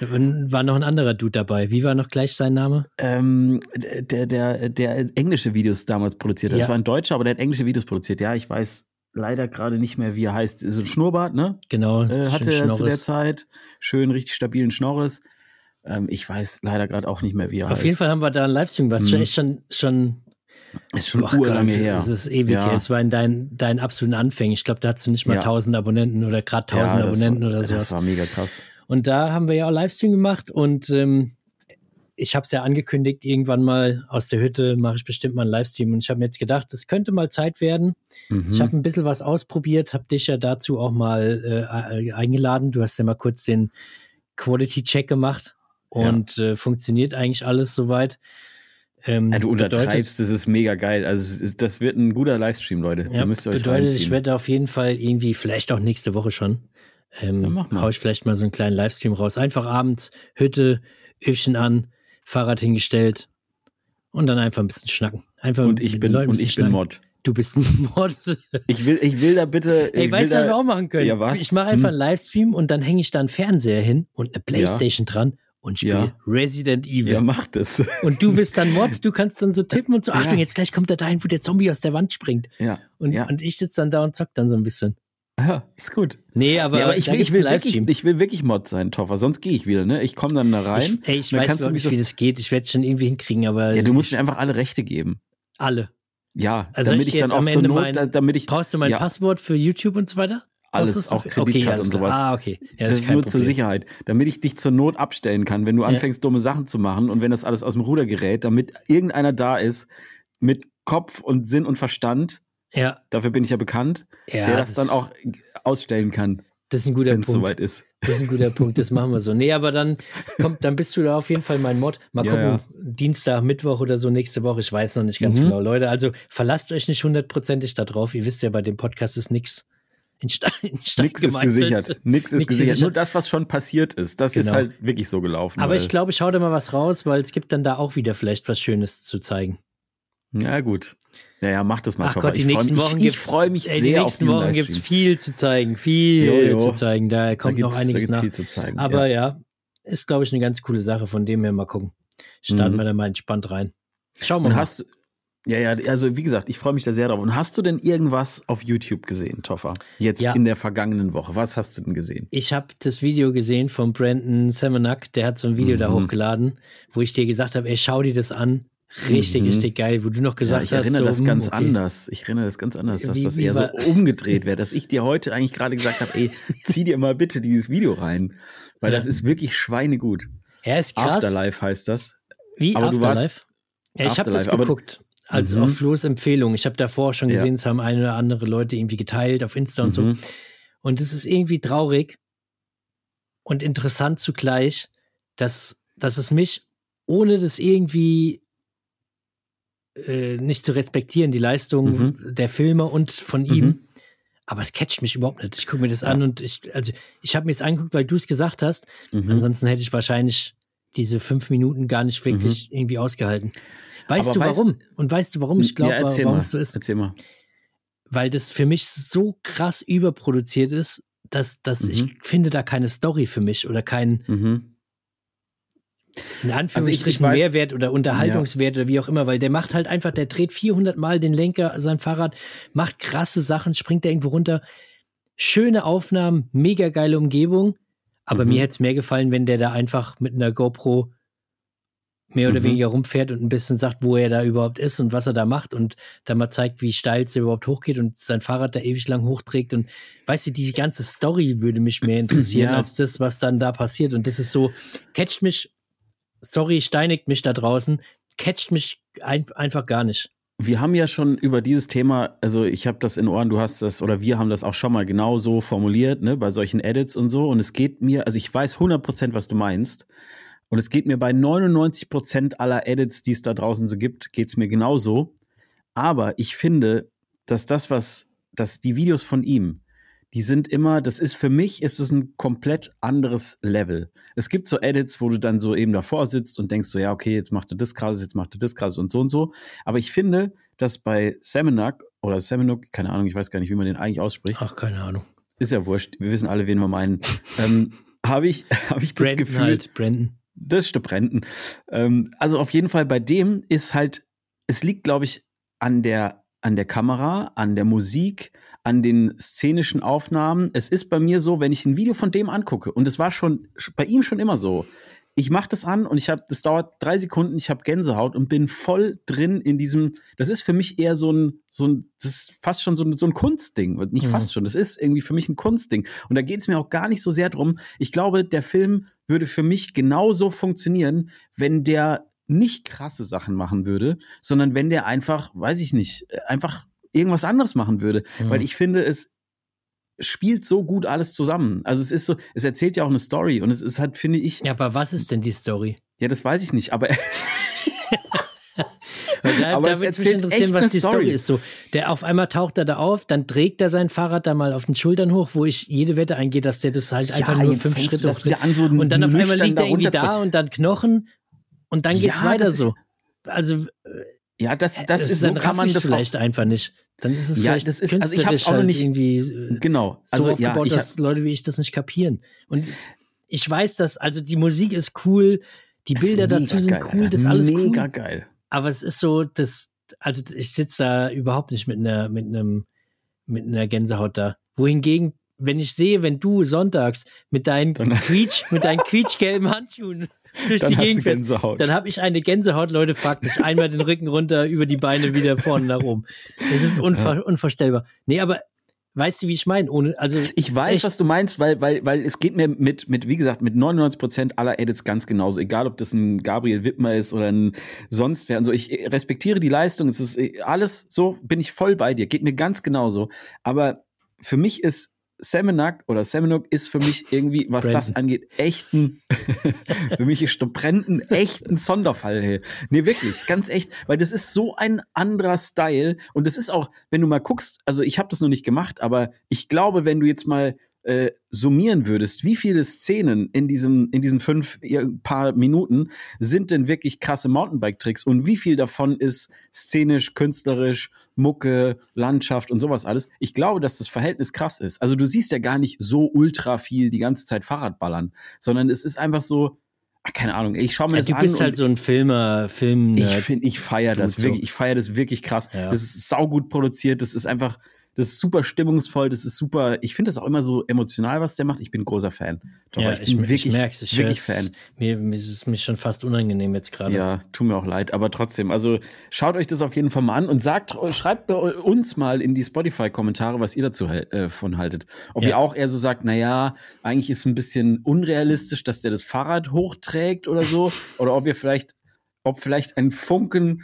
war noch ein anderer Dude dabei. Wie war noch gleich sein Name? Ähm, der, der, der englische Videos damals produziert hat. Das Ja. war ein Deutscher, aber der hat englische Videos produziert. Ja, ich weiß leider gerade nicht mehr, wie er heißt. So ein Schnurrbart, ne? Genau. Äh, hatte er zu der. Zeit. Schön, richtig stabilen Schnorres. Ähm, ich weiß leider gerade auch nicht mehr, wie er Auf heißt. jeden Fall haben wir da einen Livestream gemacht. Mhm. Schon schon, schon Ist schon urlange Gott, her. Das ist ewig Ja. her. Das war in deinen dein absoluten Anfängen. Ich glaube, da hattest du nicht mal Ja. 1000 Abonnenten oder gerade 1000 das Abonnenten war, oder Das sowas. war mega krass. Und da haben wir ja auch Livestream gemacht und ähm, ich habe es ja angekündigt, irgendwann mal aus der Hütte mache ich bestimmt mal einen Livestream. Und ich habe mir jetzt gedacht, es könnte mal Zeit werden. Mhm. Ich habe ein bisschen was ausprobiert, habe dich ja dazu auch mal äh, eingeladen. Du hast ja mal kurz den Quality-Check gemacht und äh, funktioniert eigentlich alles soweit. Ähm, ja, du bedeutet- untertreibst, das ist mega geil. Also ist, das wird ein guter Livestream, Leute. Ja, da müsst ihr euch bedeutet, ich reinziehen. werde auf jeden Fall irgendwie, vielleicht auch nächste Woche schon, ähm, Ja, hau ich vielleicht mal so einen kleinen Livestream raus. Einfach abends, Hütte, Öfchen an, Fahrrad hingestellt und dann einfach ein bisschen schnacken. Einfach Und ich bin, Leuten und ich bin schnacken. Mod. Du bist ein Mod. Ich will, ich will da bitte. Ey, ich weißt du, was wir auch machen können? Ja, was? Ich mache einfach Hm. einen Livestream und dann hänge ich da einen Fernseher hin und eine Playstation dran und spiele Ja. Resident Evil. Ja, mach das. Und du bist dann Mod, du kannst dann so tippen und so, Ja. Achtung, jetzt gleich kommt er dahin, wo der Zombie aus der Wand springt. Ja. Und, ja. und ich sitze dann da und zock dann so ein bisschen. Ja, ist gut. Nee, aber, ja, aber ich will, ich, will wirklich, ich will wirklich Mod sein, Toffer. Sonst gehe ich wieder, ne? Ich komme dann da rein. Ich, ey, ich weiß kannst nicht, so- wie das geht. Ich werde es schon irgendwie hinkriegen, aber ja, du musst mir einfach alle Rechte geben. alle. Ja, Also damit ich ich, dann auch zur Not, mein- da- damit ich. Brauchst du mein Ja. Passwort für YouTube und so weiter? Alles, auch das? Kreditkarte alles und sowas. Ah, okay. Ja, das ist kein nur zur Problem. Sicherheit, damit ich dich zur Not abstellen kann, wenn du anfängst, dumme Sachen zu machen und wenn das alles aus dem Ruder gerät, damit irgendeiner da ist mit Kopf und Sinn und Verstand, Ja, dafür bin ich ja bekannt, ja der das, dann auch ausstellen kann, Das ist ein guter wenn es Punkt. soweit ist. Das ist ein guter Punkt, das machen wir so. Nee, aber dann kommt, dann bist du da auf jeden Fall mein Mod. Mal Ja, gucken, ja. Dienstag, Mittwoch oder so nächste Woche, ich weiß noch nicht ganz Mhm. genau. Leute, also verlasst euch nicht hundertprozentig da drauf. Ihr wisst ja, bei dem Podcast ist nichts in Stein, in Stein Nix ist gesichert. Nix ist Nix gesichert. gesichert. Nur das, was schon passiert ist, das ist Genau. halt wirklich so gelaufen. Aber ich glaube, ich hau da mal was raus, weil es gibt dann da auch wieder vielleicht was Schönes zu zeigen. Ja, gut. Ja, ja, mach das mal, Ach. Gott, die Ich nächsten mich- Wochen Ich, gibt's. ich freue mich ey, sehr Die nächsten Wochen Livestream. gibt's viel zu zeigen, viel Jo, jo. zu zeigen. Da Da kommt noch da einiges gibt's nach. zeigen. Aber ja. ja, ist, glaube ich, eine ganz coole Sache. Von dem her mal gucken. Starten Mhm. wir da mal entspannt rein. Schauen wir mal. hast ja, ja, also wie gesagt, ich freue mich da sehr drauf. Und hast du denn irgendwas auf YouTube gesehen, Toffer? Jetzt Ja. in der vergangenen Woche. Was hast du denn gesehen? Ich habe das Video gesehen von Brandon Semenak, der hat so ein Video da Mhm. hochgeladen, wo ich dir gesagt habe, ey, schau dir das an. Richtig, Mhm. richtig geil, wo du noch Ja, gesagt ich hast, erinnere so, das hm, ganz okay. anders. Ich erinnere das ganz anders, dass Wie- das eher so umgedreht wäre, dass ich dir heute eigentlich gerade gesagt habe, ey, zieh dir mal bitte dieses Video rein, weil Ja. das ist wirklich schweinegut. Ja, ist krass. Afterlife heißt das. Wie Aber du warst- Afterlife? ja, ich habe das Afterlife, geguckt. Also Mhm. auf Flo's Empfehlung. Ich habe davor schon Ja. gesehen, es haben eine oder andere Leute irgendwie geteilt auf Insta und so. Mhm. Und es ist irgendwie traurig und interessant zugleich, dass, dass es mich, ohne das irgendwie äh, nicht zu respektieren, die Leistung Mhm. der Filme und von Mhm. ihm, aber es catcht mich überhaupt nicht. Ich gucke mir das Ja. an und ich, also ich habe mir es angeguckt, weil du es gesagt hast. Mhm. Ansonsten hätte ich wahrscheinlich diese fünf Minuten gar nicht wirklich irgendwie ausgehalten. Weißt Aber du weißt- warum? Und weißt du, warum ich glaube, ja, warum es so ist? Erzähl mal. Weil das für mich so krass überproduziert ist, dass, dass Mhm. ich finde da keine Story für mich oder keinen Mhm. In Anführungsstrichen weiß- Mehrwert oder Unterhaltungswert oder wie auch immer, weil der macht halt einfach, der dreht 400 Mal den Lenker sein Fahrrad, macht krasse Sachen, springt da irgendwo runter. Schöne Aufnahmen, mega geile Umgebung, aber Mhm. mir hätte es mehr gefallen, wenn der da einfach mit einer GoPro mehr oder Mhm. weniger rumfährt und ein bisschen sagt, wo er da überhaupt ist und was er da macht und dann mal zeigt, wie steil es überhaupt hochgeht und sein Fahrrad da ewig lang hochträgt und weißt du, diese ganze Story würde mich mehr interessieren Ja. als das, was dann da passiert und das ist so, catcht mich, sorry, steinigt mich da draußen, catcht mich ein, einfach gar nicht. Wir haben ja schon über dieses Thema, also ich habe das in Ohren, du hast das oder wir haben das auch schon mal genau so formuliert, ne, bei solchen Edits und so. Und es geht mir, also ich weiß 100%, was du meinst. Und es geht mir bei 99% aller Edits, die es da draußen so gibt, geht es mir genauso. Aber ich finde, dass das, was, dass die Videos von ihm, die sind immer, das ist für mich, ist es ein komplett anderes Level. Es gibt so Edits, wo du dann so eben davor sitzt und denkst so, ja, okay, jetzt macht er das krass, jetzt macht er das krass und so und so. Aber ich finde, dass bei Semenak oder Semenuk, keine Ahnung, ich weiß gar nicht, wie man den eigentlich ausspricht, Ach, keine Ahnung. ist ja wurscht, wir wissen alle, wen wir meinen, ähm, habe ich, habe ich das Brandon Gefühl, halt, Brandon. das stimmt, Brandon. Ähm, also auf jeden Fall bei dem ist halt, es liegt, glaube ich, an der, an der Kamera, an der Musik, an den szenischen Aufnahmen. Es ist bei mir so, wenn ich ein Video von dem angucke, und es war schon bei ihm schon immer so, ich mache das an und ich habe, das dauert drei Sekunden, ich habe Gänsehaut und bin voll drin in diesem. Das ist für mich eher so ein, so ein, das ist fast schon so ein, so ein Kunstding, nicht Mhm. fast schon. Das ist irgendwie für mich ein Kunstding. Und da geht es mir auch gar nicht so sehr drum. Ich glaube, der Film würde für mich genauso funktionieren, wenn der nicht krasse Sachen machen würde, sondern wenn der einfach, weiß ich nicht, einfach irgendwas anderes machen würde. Mhm. Weil ich finde, es spielt so gut alles zusammen. Also es ist so, es erzählt ja auch eine Story und es ist halt, finde ich, Ja, aber was ist denn die Story? ja, das weiß ich nicht, aber Da, Aber da es würde mich interessieren, was die Story. Story. ist. So, der auf einmal taucht er da auf, dann trägt er sein Fahrrad da mal auf den Schultern hoch, wo ich jede Wette eingehe, dass der das halt einfach nur fünf Schritte wieder an, so Und dann auf einmal liegt er irgendwie da und dann Knochen und dann geht's Ja, weiter so. Also, äh, Ja, das, das, das ist so dann kann man das auch, vielleicht einfach nicht. Dann ist es Ja, vielleicht das ist- also ich künstlerisch auch halt nicht- irgendwie äh, genau. so Also ja, aufgebaut, ich, dass Leute wie ich das nicht kapieren. Und ich weiß, dass, also die Musik ist cool, die Bilder dazu sind geil, cool, Alter. das ist alles mega cool. geil. Aber es ist so, das, also ich sitze da überhaupt nicht mit einer, mit einem, mit einer Gänsehaut da. Wohingegen, wenn ich sehe, wenn du sonntags mit deinen Quietsch, mit deinen quietschgelben Handschuhen durch Dann die hast du Gegend fährst, Gänsehaut. dann habe ich eine Gänsehaut, Leute, fragt mich einmal den Rücken runter, über die Beine wieder vorne nach oben. Das ist unver unvorstellbar. Nee, aber weißt du, wie ich meine? Ohne, also Ich weiß, was du meinst, weil, weil, weil es geht mir mit, mit, wie gesagt, mit 99 Prozent aller Edits ganz genauso. Egal, ob das ein Gabriel Wittmer ist oder ein sonst wer. Also ich respektiere die Leistung. Es ist äh, alles so, bin ich voll bei dir. Geht mir ganz genauso. Aber für mich ist Semenak oder Semenuk ist für mich irgendwie, was das Brandon. angeht, echt ein, für mich ist Brandon echt ein Sonderfall. Hey. Nee, wirklich, ganz echt, weil das ist so ein anderer Style und das ist auch, wenn du mal guckst, also ich habe das noch nicht gemacht, aber ich glaube, wenn du jetzt mal äh, summieren würdest, wie viele Szenen in diesem in diesen fünf paar Minuten sind denn wirklich krasse Mountainbike-Tricks und wie viel davon ist szenisch, künstlerisch, Mucke, Landschaft und sowas alles? Ich glaube, dass das Verhältnis krass ist. Also du siehst ja gar nicht so ultra viel die ganze Zeit Fahrrad ballern, sondern es ist einfach so, ach, keine Ahnung, ich schaue mir Ja, das du an bist und halt so ein Filmer, Film. ich finde, ich feiere das so. wirklich, ich feiere das wirklich krass. Ja. Das ist saugut produziert, das ist einfach, das ist super stimmungsvoll, das ist super, ich finde das auch immer so emotional, was der macht. Ich bin ein großer Fan. Doch, ja, ich ich, bin ich wirklich, merk's, ich wirklich. Fan. Mir, mir ist es mir schon fast unangenehm jetzt gerade. Ja, tut mir auch leid, aber trotzdem, also schaut euch das auf jeden Fall mal an und sagt, schreibt uns mal in die Spotify-Kommentare, was ihr dazu äh, von haltet. Ob Ja. ihr auch eher so sagt, naja, eigentlich ist es ein bisschen unrealistisch, dass der das Fahrrad hochträgt oder so, oder ob ihr vielleicht, ob vielleicht ein Funken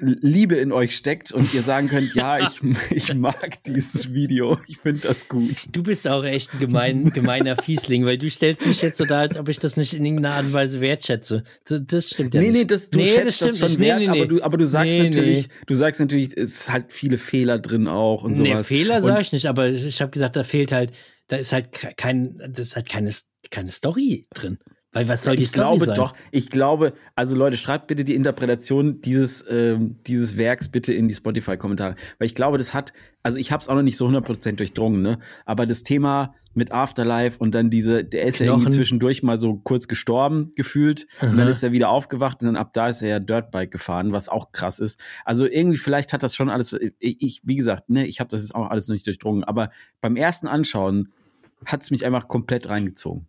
Liebe in euch steckt und ihr sagen könnt, ja, ich, ich mag dieses Video, ich finde das gut. Du bist auch echt ein gemein, gemeiner Fiesling, weil du stellst mich jetzt so da, als ob ich das nicht in irgendeiner Art und Weise wertschätze. Das, das stimmt ja nee, nicht. nee, das, du Nee, schätzt das, stimmt schon nicht. Nee, wert, nee, aber nee. du, aber du sagst Nee, natürlich, nee. du sagst natürlich, es ist halt viele Fehler drin auch und nee, sowas. Fehler und, sage ich nicht, aber ich habe gesagt, da fehlt halt, da ist halt ke- kein, das ist halt keine, keine Story drin. Weil was soll die ich glaube sein? doch, ich glaube, also Leute, schreibt bitte die Interpretation dieses, ähm, dieses Werks bitte in die Spotify-Kommentare. Weil ich glaube, das hat, also ich habe es auch noch nicht so 100% durchdrungen, ne? Aber das Thema mit Afterlife und dann diese, der ist ja irgendwie Knochen. zwischendurch mal so kurz gestorben gefühlt und dann Aha. ist er wieder aufgewacht und dann ab da ist er ja Dirtbike gefahren, was auch krass ist. Also irgendwie vielleicht hat das schon alles, ich, ich wie gesagt, ne, ich habe das jetzt auch alles noch nicht durchdrungen, aber beim ersten Anschauen hat es mich einfach komplett reingezogen.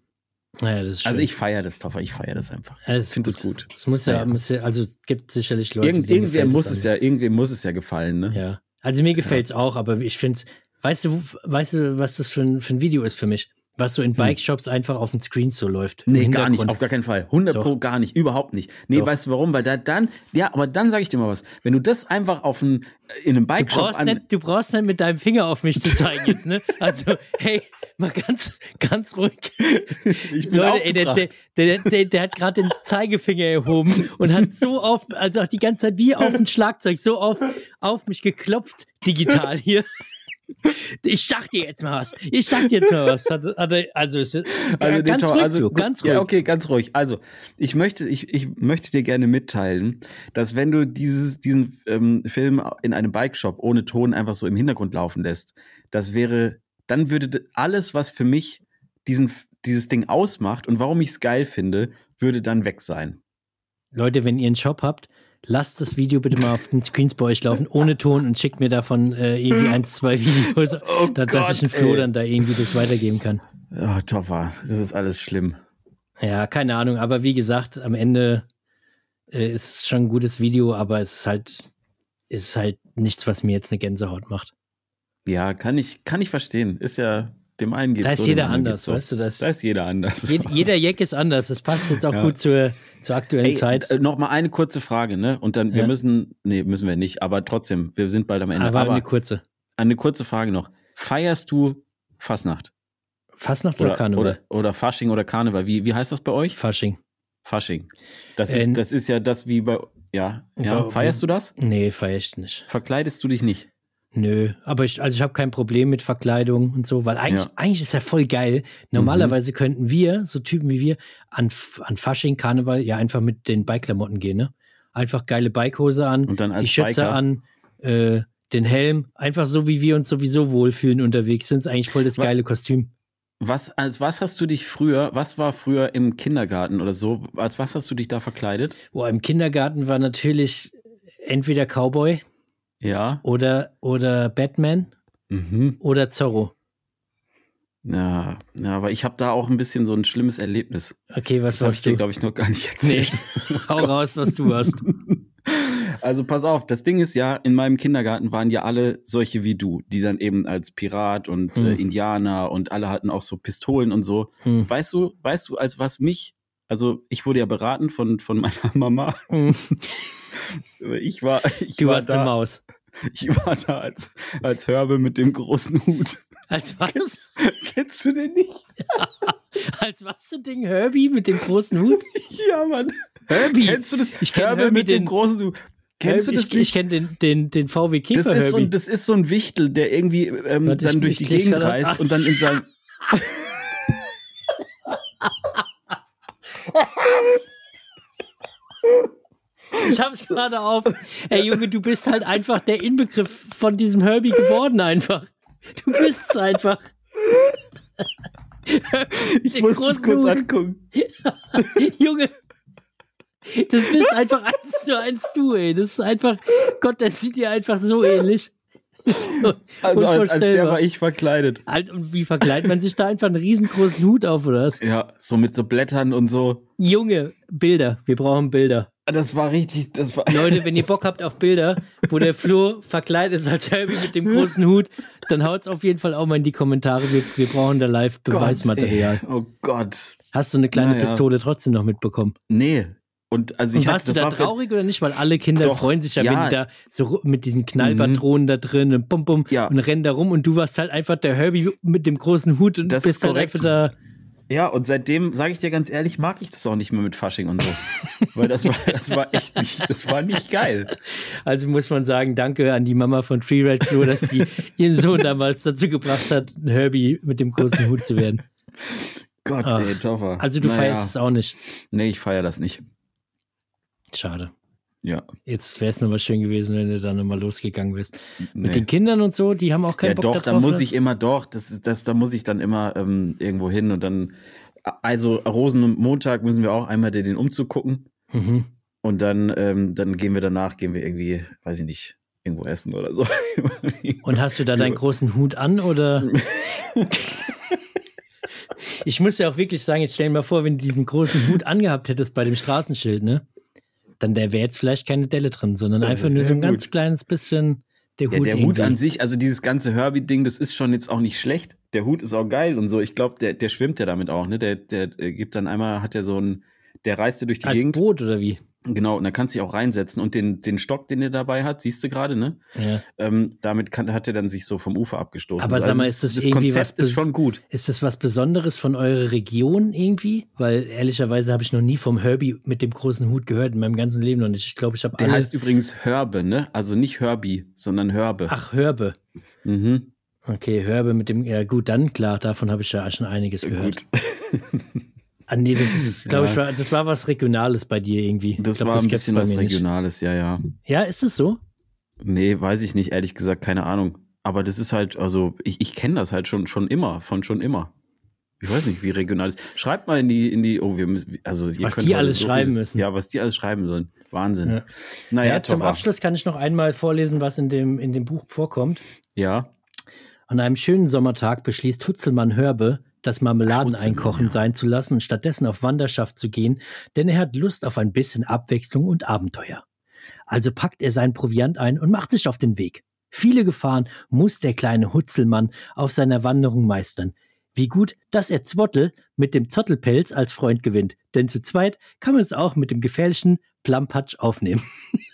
Ja, das ist Also ich feiere das, Toffer, ich feiere das einfach. Ja, das Ich finde das gut. Es muss ja, Ja, muss ja, also es gibt sicherlich Leute, Irgend, irgendwer gefällt muss es ja, irgendwem muss es ja gefallen, ne? Ja. Also mir gefällt's auch, aber ich finde weißt du, weißt du, was das für ein, für ein Video ist für mich? Was so in Bike-Shops einfach auf dem Screen so läuft. Hm. Nee, gar nicht, auf gar keinen Fall. 100 Doch. Pro gar nicht, überhaupt nicht. Nee, Doch. weißt du warum? Weil da dann, ja, aber dann sage ich dir mal was. Wenn du das einfach auf ein, in einem Du Bike-Shop nicht, du brauchst nicht mit deinem Finger auf mich zu zeigen jetzt, ne? Also, hey, mal ganz, ganz ruhig. ich bin Leute, ey, der, der, der, der, der hat gerade den Zeigefinger erhoben und hat so auf, also auch die ganze Zeit wie auf ein Schlagzeug, so auf, auf mich geklopft, digital hier. Ich sag dir jetzt mal was. Ich sag dir jetzt mal was. Also, es ist, Also, ganz ruhig, also, ganz ruhig. Ja, okay, ganz ruhig. Also, ich möchte, ich, ich möchte dir gerne mitteilen, dass wenn du dieses, diesen ähm, Film in einem Bike-Shop ohne Ton einfach so im Hintergrund laufen lässt, das wäre, dann würde alles, was für mich diesen, dieses Ding ausmacht und warum ich es geil finde, würde dann weg sein. Leute, wenn ihr einen Shop habt, lasst das Video bitte mal auf den Screens bei euch laufen, ohne Ton und schickt mir davon äh, irgendwie ein, zwei Videos, Oh da, dass ich ein Flo ey. dann da irgendwie das weitergeben kann. Oh, Toffer, das ist alles schlimm. Ja, keine Ahnung, aber wie gesagt, am Ende äh, ist es schon ein gutes Video, aber es ist halt, ist halt nichts, was mir jetzt eine Gänsehaut macht. Ja, kann ich, kann ich verstehen. Ist ja, dem einen geht Da so, ist dem jeder anders, geht's so. weißt du, das, Da ist jeder anders. jed, jeder Jack ist anders, das passt jetzt auch Ja. gut zur, zur aktuellen Ey, Zeit. äh, noch mal eine kurze Frage, ne? Und dann, wir Ja. müssen, nee, müssen wir nicht, aber trotzdem, wir sind bald am Ende. Aber Aber, eine kurze. eine kurze Frage noch. Feierst du Fasnacht? Fastnacht oder, Oder, Karneval? oder, oder Fasching oder Karneval? Wie, wie heißt das bei euch? Fasching. Fasching. Das Äh, ist, das ist ja das wie bei, ja, ja. Feierst du das? Nee, feier ich nicht. Verkleidest du dich nicht? Nö, aber ich, also ich habe kein Problem mit Verkleidung und so, weil eigentlich, Ja. eigentlich ist ja voll geil. Normalerweise könnten wir, so Typen wie wir, an, an Fasching, Karneval ja einfach mit den Bike-Klamotten gehen, ne? einfach geile Bikehose an, die Schütze Biker. an, äh, den Helm, einfach so, wie wir uns sowieso wohlfühlen unterwegs sind. Ist eigentlich voll das Wa- geile Kostüm. Was, als was hast du dich früher, was war früher im Kindergarten oder so, als was hast du dich da verkleidet? Boah, im Kindergarten war natürlich entweder Cowboy Ja. oder, oder Batman Mhm. oder Zorro. Ja, ja, aber ich habe da auch ein bisschen so ein schlimmes Erlebnis. Okay, was Das ich hast dir, du? glaube ich, noch gar nicht Nee, erzählt. hau raus, was du hast. Also pass auf, das Ding ist ja, in meinem Kindergarten waren ja alle solche wie du, die dann eben als Pirat und Hm. äh, Indianer und alle hatten auch so Pistolen und so. Hm. Weißt du, weißt du, als was mich, also ich wurde ja beraten von, von meiner Mama. Hm. Ich war, ich Du war warst eine da, Maus. ich war da als, als Hörbe mit dem großen Hut. Als was? Kennst du den nicht? Als was für Ding? Herbie mit dem großen Hut? Ja, Mann. Herbie. Kennst du das? Ich kenn Hörbe Herbie, mit dem den- großen Hut. Kennst Herbie, du das ich, nicht? Ich kenne den, den, den VW Käfer Das ist, so Herbie. ein, das ist so ein Wichtel, der irgendwie ähm, Warte, dann ich- durch ich die Gegend reist und dann in sein. Ich hab's gerade auf. Ey Junge, du bist halt einfach der Inbegriff von diesem Herbie geworden einfach. Du bist es einfach. Ich Den muss es kurz angucken. Junge. Das bist einfach eins zu eins du, ey. Das ist einfach, Gott, das sieht dir einfach so ähnlich. So Also als, als der war ich verkleidet. Alt, und wie verkleidet man sich da einfach einen riesengroßen Hut auf, oder was? Ja, so mit so Blättern und so. Junge, Bilder. Wir brauchen Bilder. Das war richtig, das war. Leute, wenn ihr Bock habt auf Bilder, wo der Flo verkleidet ist als Herbie mit dem großen Hut, dann haut's auf jeden Fall auch mal in die Kommentare. Wir, wir brauchen da live Beweismaterial. Gott, oh Gott. Hast du eine kleine Naja. Pistole trotzdem noch mitbekommen? Nee. Und also Und warst hatte, du das da war traurig oder nicht? Weil alle Kinder Doch, freuen sich ja, ja. wenn die da so mit diesen Knallpatronen da drin und bum bum Ja. und rennen da rum und du warst halt einfach der Herbie mit dem großen Hut und Das bist ist halt einfach da. Ja, und seitdem, sage ich dir ganz ehrlich, mag ich das auch nicht mehr mit Fasching und so. Weil das war, das war echt nicht, das war nicht geil. Also muss man sagen, danke an die Mama von Freeride Flo, dass die ihren Sohn damals dazu gebracht hat, ein Herbie mit dem großen Hut zu werden. Gott, Ach. ey, Toffer. Also du Naja. feierst es auch nicht. Nee, ich feiere das nicht. Schade. Ja. Jetzt wäre es nochmal schön gewesen, wenn du da nochmal losgegangen bist. Mit nee. den Kindern und so, die haben auch keinen ja, Bock doch, da muss oder? ich immer doch, das, das, da muss ich dann immer ähm, irgendwo hin und dann, also Rosenmontag müssen wir auch einmal den Umzug gucken Mhm. und dann, ähm, dann gehen wir danach, gehen wir irgendwie, weiß ich nicht, irgendwo essen oder so. Und hast du da deinen großen Hut an oder? ich muss ja auch wirklich sagen, jetzt stell dir mal vor, wenn du diesen großen Hut angehabt hättest bei dem Straßenschild, ne? Dann da wäre jetzt vielleicht keine Delle drin, sondern Ja, einfach nur so ein ganz gut. kleines bisschen der Ja, Hut. der Hut irgendwie. an sich, also dieses ganze Herbie-Ding, das ist schon jetzt auch nicht schlecht. Der Hut ist auch geil und so. Ich glaube, der, der schwimmt ja damit auch, ne? Der, der, äh, gibt dann einmal, hat er so ein, der reist ja durch die Als Gegend. Boot oder wie? Genau, und dann kannst du dich auch reinsetzen. Und den, den Stock, den er dabei hat, siehst du gerade, ne? Ja. Ähm, damit kann, hat er dann sich so vom Ufer abgestoßen. Aber so. sag mal, ist das das irgendwie Konzept was ist schon gut. Ist das was Besonderes von eurer Region irgendwie? Weil ehrlicherweise habe ich noch nie vom Herbie mit dem großen Hut gehört, in meinem ganzen Leben noch nicht. Ich glaube, ich habe Der alle... heißt übrigens Hörbe, ne? Also nicht Herbie, sondern Hörbe. Ach, Hörbe. Mhm. Okay, Hörbe mit dem... Ja gut, dann klar, davon habe ich ja schon einiges gehört. Gut. Ah, nee, das ist, glaube Ja. ich, war, das war was Regionales bei dir irgendwie. Das glaub, war ein gibt's bisschen was mir nicht. Regionales, ja, ja. Ja, ist es so? Nee, weiß ich nicht, ehrlich gesagt, keine Ahnung. Aber das ist halt, also ich, ich kenne das halt schon, schon immer, von schon immer. Ich weiß nicht, wie regional ist. Schreibt mal in die, in die, oh, wir müssen, also ihr Was könnt die alles so schreiben viel, müssen. Ja, was die alles schreiben sollen. Wahnsinn. Ja. Naja, Ja, zum. Abschluss kann ich noch einmal vorlesen, was in dem, in dem Buch vorkommt. Ja, An einem schönen Sommertag beschließt Hutzelmann Hörbe, das Marmeladen Ach, Hutzelmann, einkochen ja. sein zu lassen und stattdessen auf Wanderschaft zu gehen, denn er hat Lust auf ein bisschen Abwechslung und Abenteuer. Also packt er seinen Proviant ein und macht sich auf den Weg. Viele Gefahren muss der kleine Hutzelmann auf seiner Wanderung meistern. Wie gut, dass er Zwottel mit dem Zottelpelz als Freund gewinnt, denn zu zweit kann man es auch mit dem gefährlichen Plampatsch aufnehmen.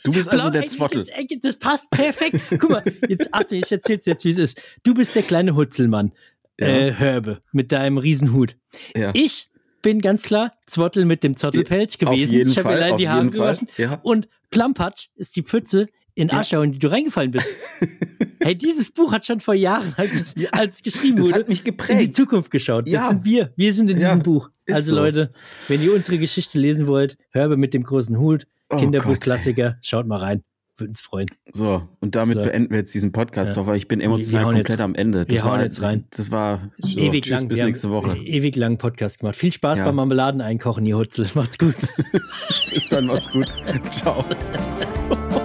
du bist also der Zwottel. Das, passt perfekt. Guck mal, jetzt Achtung, ich erzähl's jetzt, wie es ist. Du bist der kleine Hutzelmann, Ja. äh, Hörbe, mit deinem Riesenhut. Ja. Ich bin ganz klar Zwottel mit dem Zottelpelz Auf gewesen. jeden ich habe mir Fall, leider auf die Haare gewaschen. Ja. Und Plampatsch ist die Pfütze in. Aschau, in die du reingefallen bist. hey, dieses Buch hat schon vor Jahren, als es, als es geschrieben Das wurde, hat mich in die geprägt. Zukunft geschaut. Das sind wir. Wir sind in diesem Buch. Also so. Leute, wenn ihr unsere Geschichte lesen wollt, Hörbe mit dem großen Hut, Oh Kinderbuchklassiker. Schaut mal rein. Würde uns freuen. So, und damit So. beenden wir jetzt diesen Podcast, Ja. weil ich bin Wir- wir emotional komplett jetzt- am Ende. wir Das hauen war, jetzt rein. Das, das war so, ewig tschüss, lang. bis wir nächste Woche. Ewig lang Podcast gemacht. Viel Spaß Ja. beim Marmeladen einkauchen, ihr Hutzel. Macht's gut. Bis dann, macht's gut. Ciao.